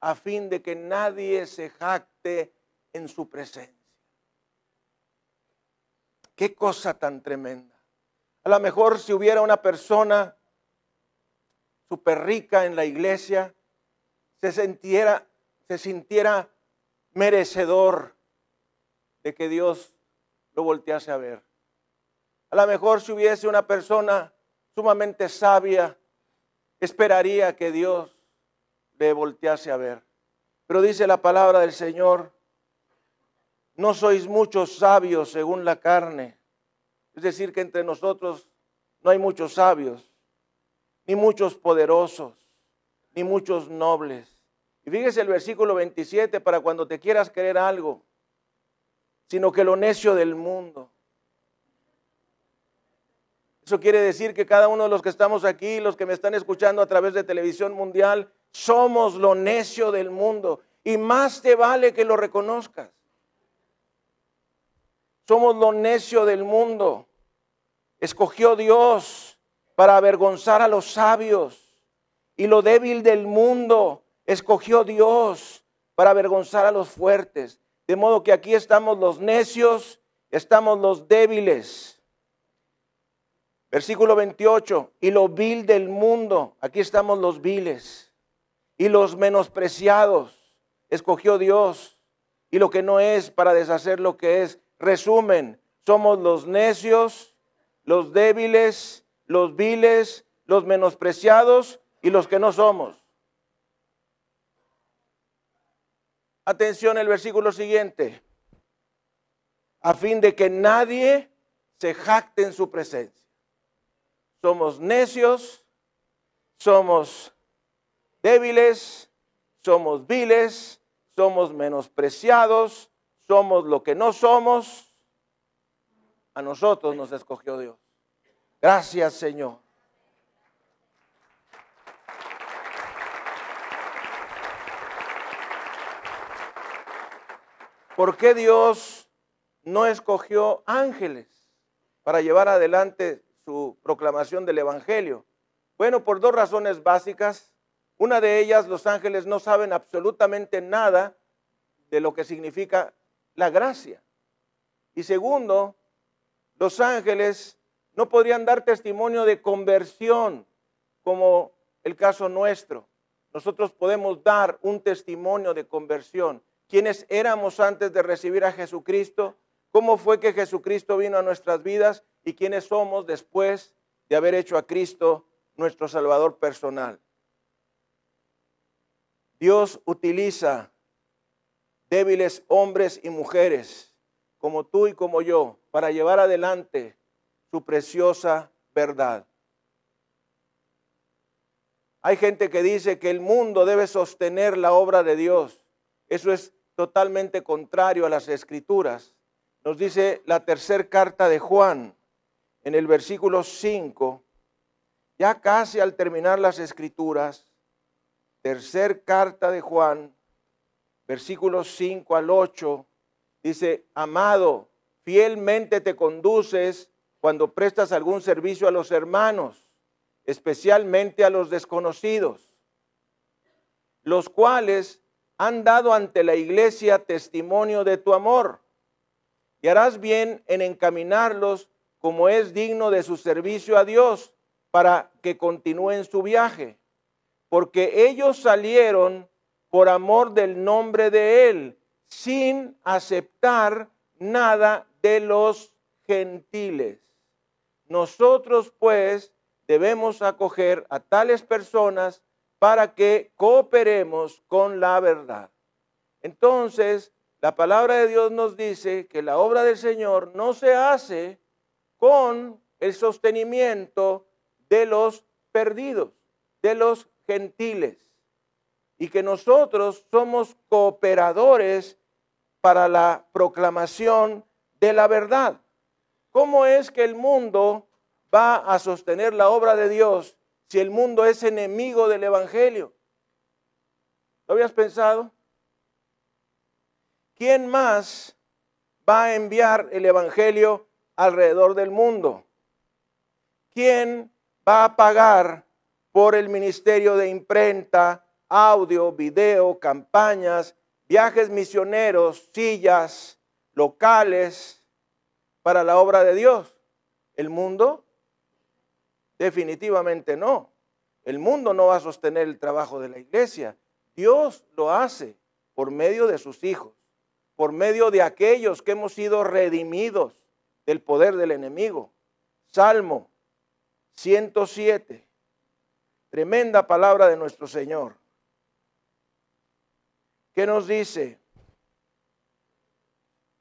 a fin de que nadie se jacte en su presencia. Qué cosa tan tremenda. A lo mejor si hubiera una persona súper rica en la iglesia, se sintiera, se sintiera merecedor de que Dios lo voltease a ver. A lo mejor si hubiese una persona sumamente sabia, esperaría que Dios le voltease a ver. Pero dice la palabra del Señor, no sois muchos sabios según la carne. Es decir, que entre nosotros no hay muchos sabios, ni muchos poderosos, ni muchos nobles. Y fíjese el versículo 27 para cuando te quieras creer algo, sino que lo necio del mundo. Eso quiere decir que cada uno de los que estamos aquí, los que me están escuchando a través de televisión mundial, somos lo necio del mundo. Y más te vale que lo reconozcas. Somos lo necio del mundo. Escogió Dios para avergonzar a los sabios. Y lo débil del mundo escogió Dios para avergonzar a los fuertes. De modo que aquí estamos los necios, estamos los débiles. Versículo 28, y lo vil del mundo, aquí estamos los viles, y los menospreciados, escogió Dios, y lo que no es para deshacer lo que es. Resumen, somos los necios, los débiles, los viles, los menospreciados y los que no somos. Atención el versículo siguiente. A fin de que nadie se jacte en su presencia. Somos necios, somos débiles, somos viles, somos menospreciados, somos lo que no somos. A nosotros nos escogió Dios. Gracias Señor. ¿Por qué Dios no escogió ángeles para llevar adelante su proclamación del Evangelio? Bueno, por dos razones básicas. Una de ellas, los ángeles no saben absolutamente nada de lo que significa la gracia. Y segundo, los ángeles no podrían dar testimonio de conversión como el caso nuestro. Nosotros podemos dar un testimonio de conversión quiénes éramos antes de recibir a Jesucristo, cómo fue que Jesucristo vino a nuestras vidas y quiénes somos después de haber hecho a Cristo nuestro Salvador personal. Dios utiliza débiles hombres y mujeres como tú y como yo para llevar adelante su preciosa verdad. Hay gente que dice que el mundo debe sostener la obra de Dios. Eso es totalmente contrario a las escrituras. Nos dice la tercera carta de Juan en el versículo 5, ya casi al terminar las escrituras, tercer carta de Juan, versículos 5 al 8, dice, amado, fielmente te conduces cuando prestas algún servicio a los hermanos, especialmente a los desconocidos, los cuales han dado ante la iglesia testimonio de tu amor. Y harás bien en encaminarlos como es digno de su servicio a Dios para que continúen su viaje. Porque ellos salieron por amor del nombre de Él, sin aceptar nada de los gentiles. Nosotros pues debemos acoger a tales personas para que cooperemos con la verdad. Entonces, la palabra de Dios nos dice que la obra del Señor no se hace con el sostenimiento de los perdidos, de los gentiles, y que nosotros somos cooperadores para la proclamación de la verdad. ¿Cómo es que el mundo va a sostener la obra de Dios si el mundo es enemigo del Evangelio? ¿Lo habías pensado? ¿Quién más va a enviar el Evangelio alrededor del mundo? ¿Quién va a pagar por el ministerio de imprenta, audio, video, campañas, viajes misioneros, sillas, locales para la obra de Dios. ¿El mundo? Definitivamente no. El mundo no va a sostener el trabajo de la iglesia. Dios lo hace por medio de sus hijos, por medio de aquellos que hemos sido redimidos del poder del enemigo. Salmo 107. Tremenda palabra de nuestro Señor. ¿Qué nos dice?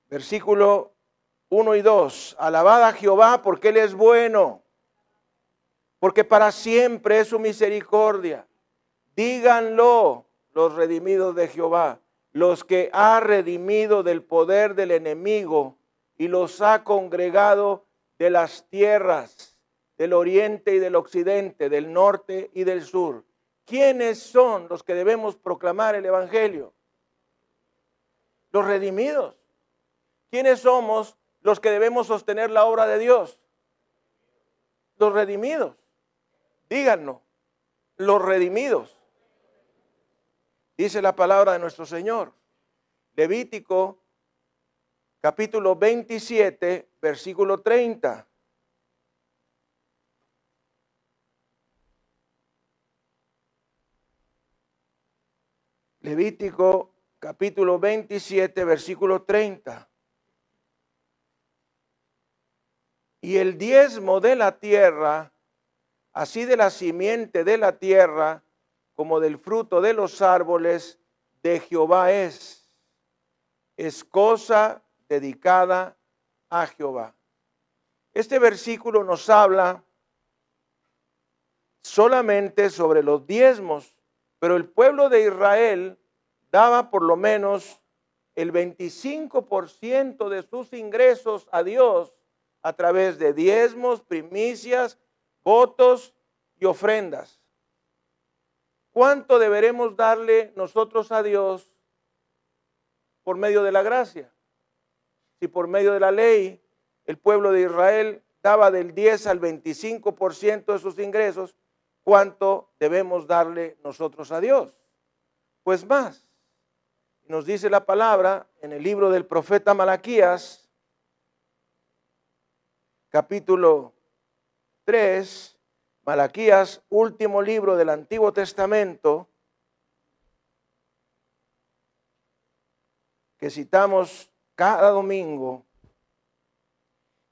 Versículo 1 y 2. Alabad a Jehová porque Él es bueno, porque para siempre es su misericordia. Díganlo los redimidos de Jehová, los que ha redimido del poder del enemigo y los ha congregado de las tierras del oriente y del occidente, del norte y del sur. ¿Quiénes son los que debemos proclamar el Evangelio? Los redimidos. ¿Quiénes somos los que debemos sostener la obra de Dios? Los redimidos. Díganos, los redimidos. Dice la palabra de nuestro Señor. Levítico capítulo 27, versículo 30. Levítico capítulo 27, versículo 30. Y el diezmo de la tierra, así de la simiente de la tierra, como del fruto de los árboles, de Jehová es. Es cosa dedicada a Jehová. Este versículo nos habla solamente sobre los diezmos, pero el pueblo de Israel daba por lo menos el 25% de sus ingresos a Dios a través de diezmos, primicias, votos y ofrendas. ¿Cuánto deberemos darle nosotros a Dios por medio de la gracia? Si por medio de la ley el pueblo de Israel daba del 10 al 25% de sus ingresos, ¿cuánto debemos darle nosotros a Dios? Pues más. Nos dice la palabra en el libro del profeta Malaquías, capítulo 3, Malaquías, último libro del Antiguo Testamento, que citamos cada domingo.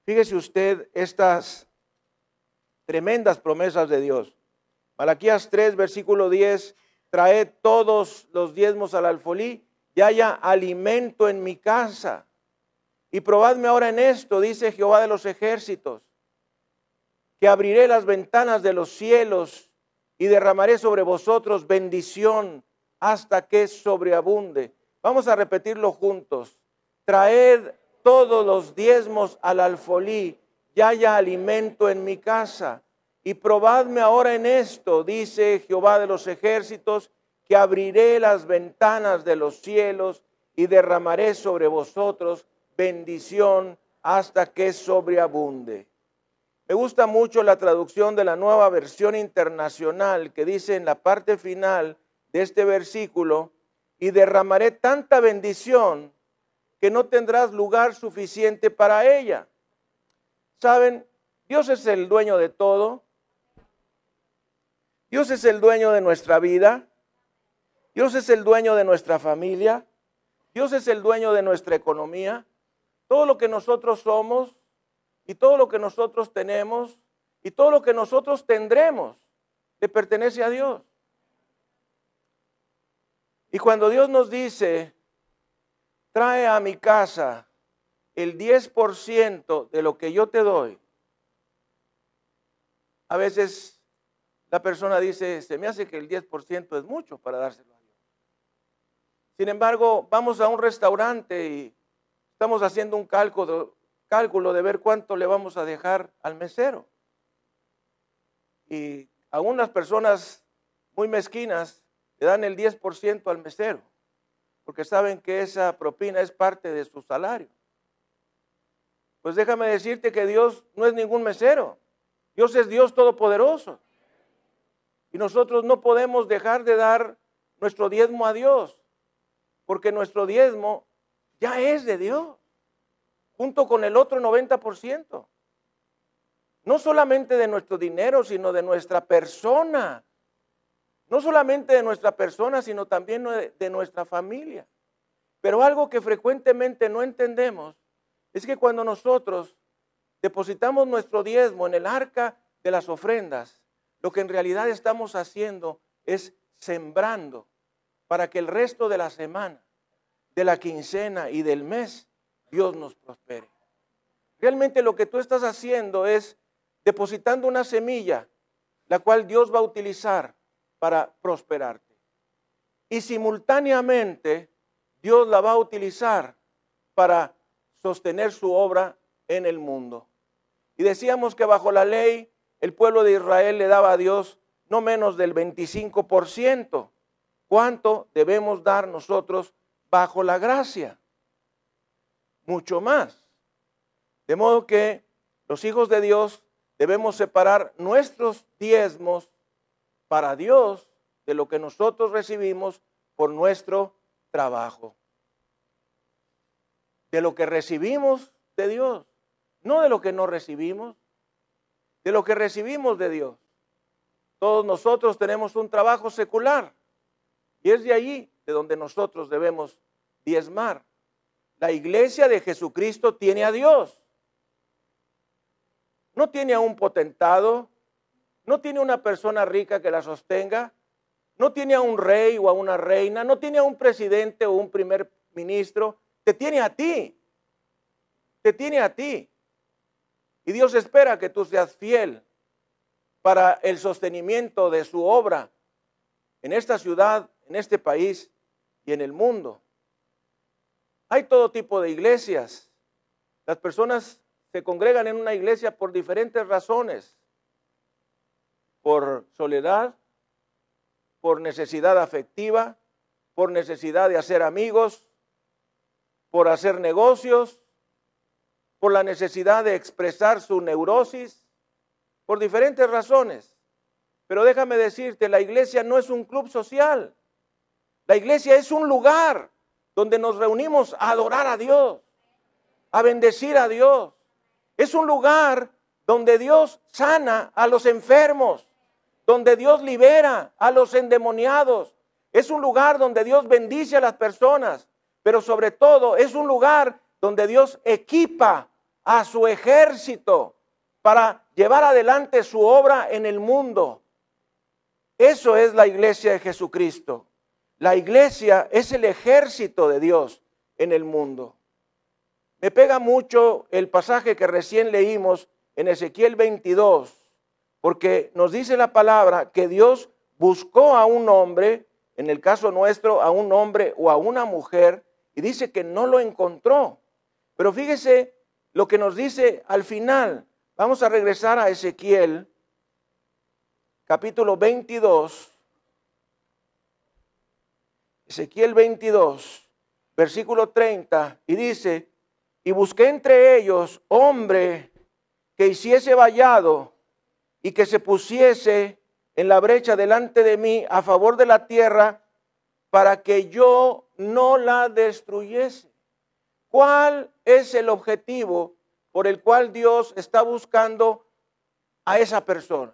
Fíjese usted estas tremendas promesas de Dios. Malaquías 3, versículo 10, traed todos los diezmos al alfolí y haya alimento en mi casa. Y probadme ahora en esto, dice Jehová de los ejércitos, que abriré las ventanas de los cielos y derramaré sobre vosotros bendición hasta que sobreabunde. Vamos a repetirlo juntos. Traed todos los diezmos al alfolí y haya alimento en mi casa. Y probadme ahora en esto, dice Jehová de los ejércitos, que abriré las ventanas de los cielos y derramaré sobre vosotros bendición hasta que sobreabunde. Me gusta mucho la traducción de la nueva versión internacional que dice en la parte final de este versículo, y derramaré tanta bendición que no tendrás lugar suficiente para ella. ¿Saben? Dios es el dueño de todo. Dios es el dueño de nuestra vida. Dios es el dueño de nuestra familia. Dios es el dueño de nuestra economía. Todo lo que nosotros somos y todo lo que nosotros tenemos y todo lo que nosotros tendremos le pertenece a Dios. Y cuando Dios nos dice, trae a mi casa el 10% de lo que yo te doy, a veces la persona dice, se me hace que el 10% es mucho para dárselo a Dios. Sin embargo, vamos a un restaurante y Estamos haciendo un cálculo, cálculo de ver cuánto le vamos a dejar al mesero. Y algunas personas muy mezquinas le dan el 10% al mesero, porque saben que esa propina es parte de su salario. Pues déjame decirte que Dios no es ningún mesero. Dios es Dios todopoderoso. Y nosotros no podemos dejar de dar nuestro diezmo a Dios porque nuestro diezmo ya es de Dios, junto con el otro 90%. No solamente de nuestro dinero, sino de nuestra persona. No solamente de nuestra persona, sino también de, nuestra familia. Pero algo que frecuentemente no entendemos es que cuando nosotros depositamos nuestro diezmo en el arca de las ofrendas, lo que en realidad estamos haciendo es sembrando para que el resto de la semana, de la quincena y del mes, Dios nos prospere. Realmente lo que tú estás haciendo es depositando una semilla, la cual Dios va a utilizar para prosperarte. Y simultáneamente Dios la va a utilizar para sostener su obra en el mundo. Y decíamos que bajo la ley el pueblo de Israel le daba a Dios no menos del 25%. ¿Cuánto debemos dar nosotros bajo la gracia? Mucho más. De modo que los hijos de Dios debemos separar nuestros diezmos para Dios de lo que nosotros recibimos por nuestro trabajo. De lo que recibimos de Dios, no de lo que no recibimos, de lo que recibimos de Dios. Todos nosotros tenemos un trabajo secular y es de allí de donde nosotros debemos diezmar. La iglesia de Jesucristo tiene a Dios. No tiene a un potentado, no tiene una persona rica que la sostenga, no tiene a un rey o a una reina, no tiene a un presidente o un primer ministro, te tiene a ti, te tiene a ti. Y Dios espera que tú seas fiel para el sostenimiento de su obra en esta ciudad, en este país y en el mundo. Hay todo tipo de iglesias. Las personas se congregan en una iglesia por diferentes razones por soledad, por necesidad afectiva, por necesidad de hacer amigos, por hacer negocios, por la necesidad de expresar su neurosis, por diferentes razones. Pero déjame decirte, la iglesia no es un club social. La iglesia es un lugar donde nos reunimos a adorar a Dios, a bendecir a Dios. Es un lugar donde Dios sana a los enfermos donde Dios libera a los endemoniados. Es un lugar donde Dios bendice a las personas, pero sobre todo es un lugar donde Dios equipa a su ejército para llevar adelante su obra en el mundo. Eso es la iglesia de Jesucristo. La iglesia es el ejército de Dios en el mundo. Me pega mucho el pasaje que recién leímos en Ezequiel 22, porque nos dice la palabra que Dios buscó a un hombre, en el caso nuestro, a un hombre o a una mujer, y dice que no lo encontró. Pero fíjese lo que nos dice al final. Vamos a regresar a Ezequiel, capítulo 22. Ezequiel 22, versículo 30, y dice, y busqué entre ellos hombre que hiciese vallado y que se pusiese en la brecha delante de mí a favor de la tierra para que yo no la destruyese. ¿Cuál es el objetivo por el cual Dios está buscando a esa persona?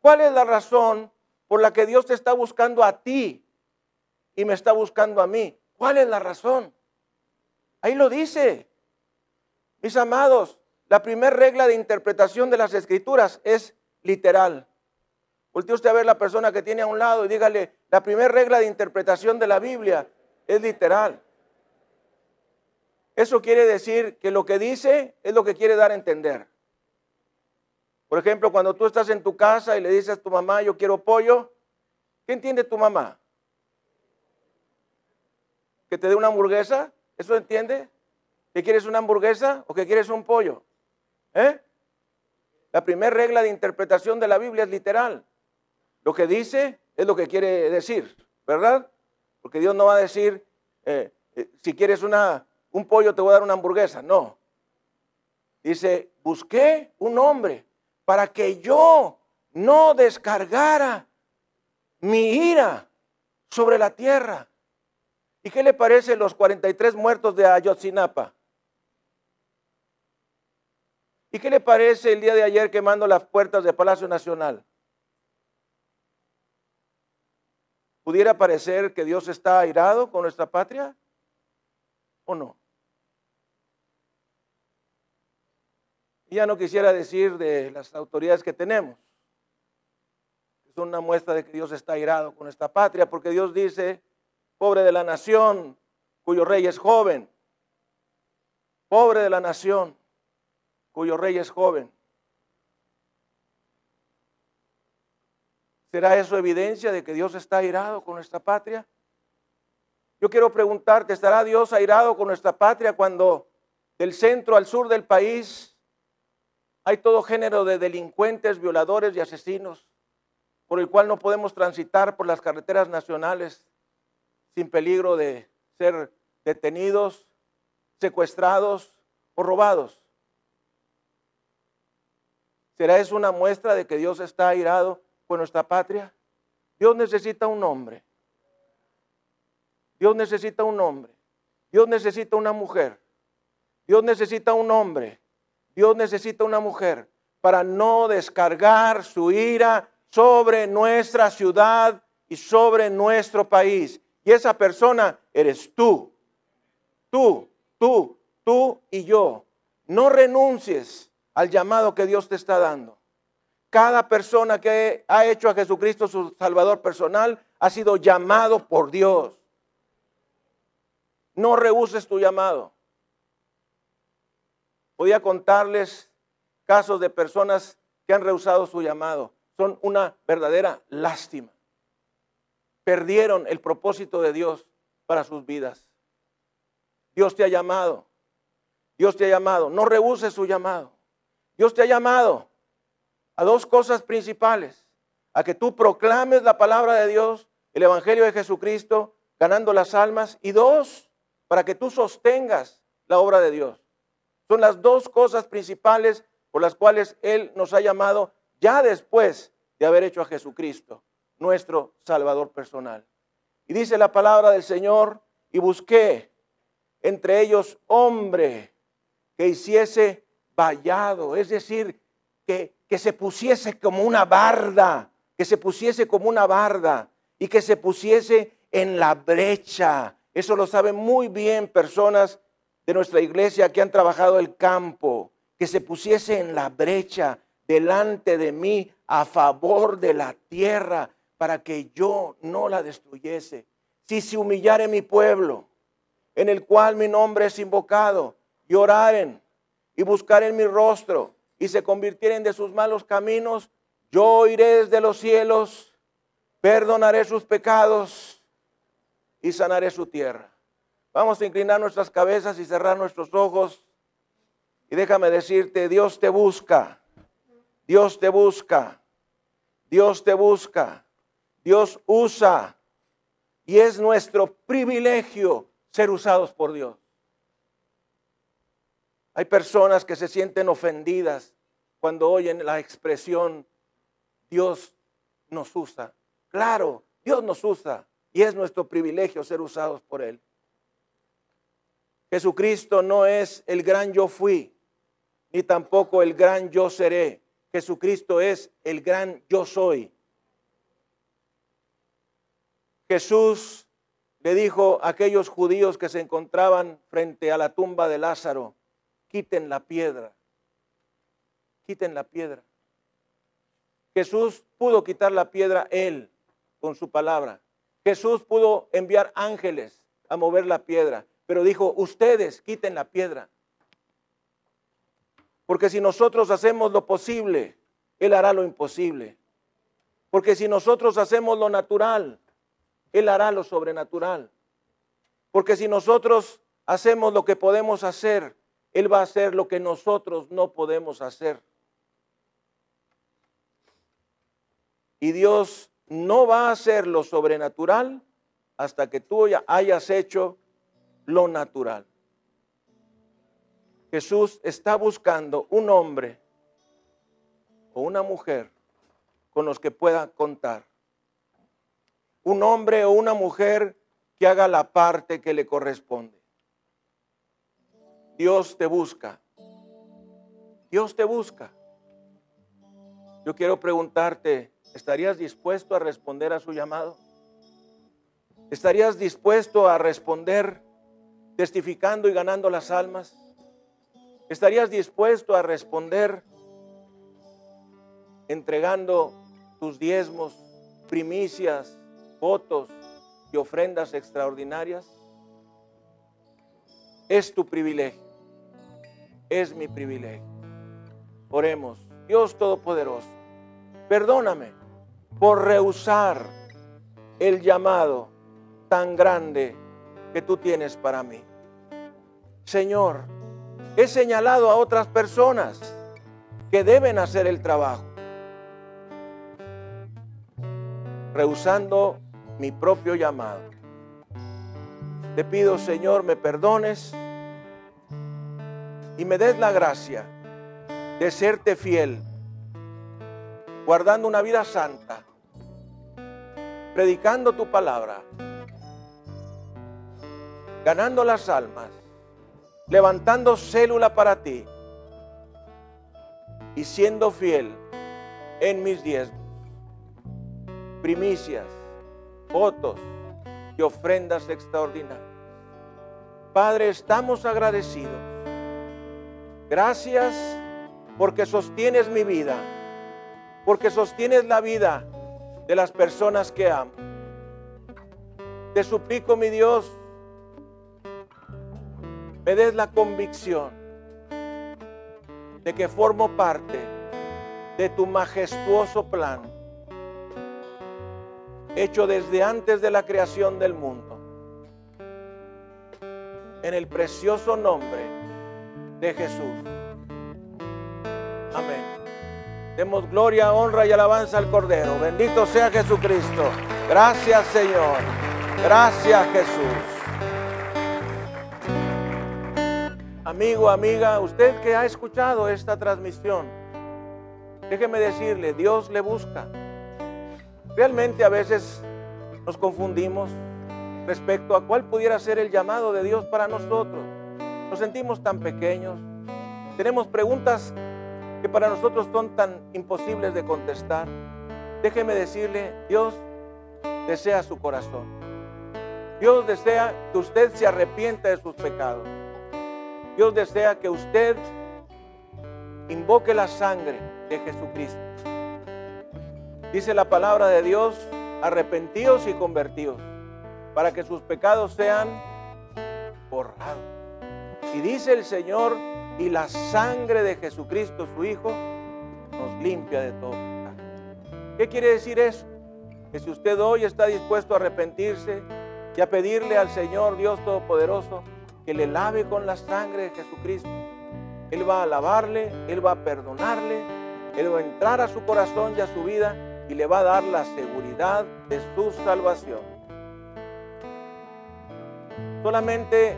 ¿Cuál es la razón por la que Dios te está buscando a ti y me está buscando a mí? ¿Cuál es la razón? Ahí lo dice. Mis amados, la primera regla de interpretación de las escrituras es literal. Voltee usted a ver la persona que tiene a un lado y dígale, la primera regla de interpretación de la Biblia es literal. Eso quiere decir que lo que dice es lo que quiere dar a entender. Por ejemplo, cuando tú estás en tu casa y le dices a tu mamá, yo quiero pollo, ¿qué entiende tu mamá? ¿Que te dé una hamburguesa? ¿Eso entiende? ¿Que quieres una hamburguesa o que quieres un pollo? ¿Eh? La primera regla de interpretación de la Biblia es literal. Lo que dice es lo que quiere decir, ¿verdad? Porque Dios no va a decir, eh, eh, si quieres una, un pollo te voy a dar una hamburguesa. No. Dice, busqué un hombre para que yo no descargara mi ira sobre la tierra. ¿Y qué le parece los 43 muertos de Ayotzinapa? ¿Y qué le parece el día de ayer quemando las puertas del Palacio Nacional? ¿Pudiera parecer que Dios está airado con nuestra patria o no? ya no quisiera decir de las autoridades que tenemos. Es una muestra de que Dios está airado con esta patria, porque Dios dice, pobre de la nación cuyo rey es joven, pobre de la nación cuyo rey es joven. ¿Será eso evidencia de que Dios está airado con nuestra patria? Yo quiero preguntarte, ¿estará Dios airado con nuestra patria cuando del centro al sur del país hay todo género de delincuentes, violadores y asesinos, por el cual no podemos transitar por las carreteras nacionales sin peligro de ser detenidos, secuestrados o robados. ¿Será eso una muestra de que Dios está airado con nuestra patria? Dios necesita un hombre. Dios necesita un hombre. Dios necesita una mujer. Dios necesita un hombre Dios necesita una mujer para no descargar su ira sobre nuestra ciudad y sobre nuestro país. Y esa persona eres tú. Tú, tú, tú y yo. No renuncies al llamado que Dios te está dando. Cada persona que ha hecho a Jesucristo su Salvador personal ha sido llamado por Dios. No rehuses tu llamado. Podía contarles casos de personas que han rehusado su llamado. Son una verdadera lástima. Perdieron el propósito de Dios para sus vidas. Dios te ha llamado. Dios te ha llamado. No rehuses su llamado. Dios te ha llamado a dos cosas principales. A que tú proclames la palabra de Dios, el Evangelio de Jesucristo, ganando las almas. Y dos, para que tú sostengas la obra de Dios. Son las dos cosas principales por las cuales Él nos ha llamado ya después de haber hecho a Jesucristo, nuestro Salvador personal. Y dice la palabra del Señor, y busqué entre ellos hombre que hiciese vallado, es decir, que, que se pusiese como una barda, que se pusiese como una barda y que se pusiese en la brecha. Eso lo saben muy bien personas de nuestra iglesia que han trabajado el campo, que se pusiese en la brecha delante de mí a favor de la tierra para que yo no la destruyese. Si se humillare mi pueblo, en el cual mi nombre es invocado, y oraren y buscaren mi rostro y se convirtieren de sus malos caminos, yo iré desde los cielos, perdonaré sus pecados y sanaré su tierra. Vamos a inclinar nuestras cabezas y cerrar nuestros ojos. Y déjame decirte, Dios te busca, Dios te busca, Dios te busca, Dios usa. Y es nuestro privilegio ser usados por Dios. Hay personas que se sienten ofendidas cuando oyen la expresión Dios nos usa. Claro, Dios nos usa y es nuestro privilegio ser usados por Él. Jesucristo no es el gran yo fui, ni tampoco el gran yo seré. Jesucristo es el gran yo soy. Jesús le dijo a aquellos judíos que se encontraban frente a la tumba de Lázaro, quiten la piedra, quiten la piedra. Jesús pudo quitar la piedra él con su palabra. Jesús pudo enviar ángeles a mover la piedra pero dijo, ustedes quiten la piedra. Porque si nosotros hacemos lo posible, Él hará lo imposible. Porque si nosotros hacemos lo natural, Él hará lo sobrenatural. Porque si nosotros hacemos lo que podemos hacer, Él va a hacer lo que nosotros no podemos hacer. Y Dios no va a hacer lo sobrenatural hasta que tú hayas hecho lo natural. Jesús está buscando un hombre o una mujer con los que pueda contar. Un hombre o una mujer que haga la parte que le corresponde. Dios te busca. Dios te busca. Yo quiero preguntarte, ¿estarías dispuesto a responder a su llamado? ¿Estarías dispuesto a responder testificando y ganando las almas? ¿Estarías dispuesto a responder entregando tus diezmos, primicias, votos y ofrendas extraordinarias? Es tu privilegio, es mi privilegio. Oremos, Dios Todopoderoso, perdóname por rehusar el llamado tan grande que tú tienes para mí. Señor, he señalado a otras personas que deben hacer el trabajo, rehusando mi propio llamado. Te pido, Señor, me perdones y me des la gracia de serte fiel, guardando una vida santa, predicando tu palabra ganando las almas, levantando célula para ti y siendo fiel en mis diezmos, primicias, votos y ofrendas extraordinarias. Padre, estamos agradecidos. Gracias porque sostienes mi vida, porque sostienes la vida de las personas que amo. Te suplico, mi Dios, me des la convicción de que formo parte de tu majestuoso plan, hecho desde antes de la creación del mundo. En el precioso nombre de Jesús. Amén. Demos gloria, honra y alabanza al Cordero. Bendito sea Jesucristo. Gracias Señor. Gracias Jesús. Amigo, amiga, usted que ha escuchado esta transmisión, déjeme decirle, Dios le busca. Realmente a veces nos confundimos respecto a cuál pudiera ser el llamado de Dios para nosotros. Nos sentimos tan pequeños, tenemos preguntas que para nosotros son tan imposibles de contestar. Déjeme decirle, Dios desea su corazón. Dios desea que usted se arrepienta de sus pecados. Dios desea que usted invoque la sangre de Jesucristo. Dice la palabra de Dios, arrepentidos y convertidos, para que sus pecados sean borrados. Y dice el Señor, y la sangre de Jesucristo, su Hijo, nos limpia de todo pecado. ¿Qué quiere decir eso? Que si usted hoy está dispuesto a arrepentirse y a pedirle al Señor Dios Todopoderoso, que le lave con la sangre de Jesucristo. Él va a lavarle, Él va a perdonarle, Él va a entrar a su corazón y a su vida y le va a dar la seguridad de su salvación. Solamente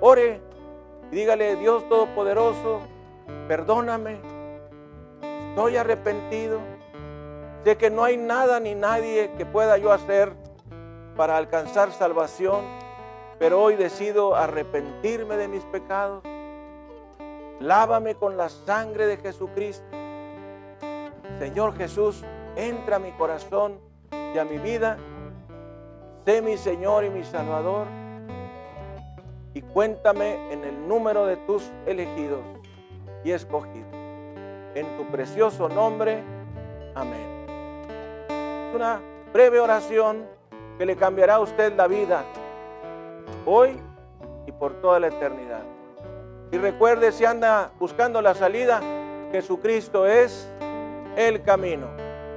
ore y dígale, Dios Todopoderoso, perdóname, estoy arrepentido, sé que no hay nada ni nadie que pueda yo hacer para alcanzar salvación pero hoy decido arrepentirme de mis pecados. Lávame con la sangre de Jesucristo. Señor Jesús, entra a mi corazón y a mi vida. Sé mi Señor y mi Salvador. Y cuéntame en el número de tus elegidos y escogidos. En tu precioso nombre. Amén. Es una breve oración que le cambiará a usted la vida hoy y por toda la eternidad. Y recuerde, si anda buscando la salida, Jesucristo es el camino.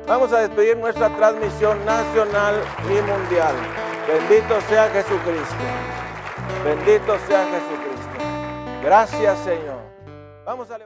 Vamos a despedir nuestra transmisión nacional y mundial. Bendito sea Jesucristo. Bendito sea Jesucristo. Gracias, Señor. Vamos a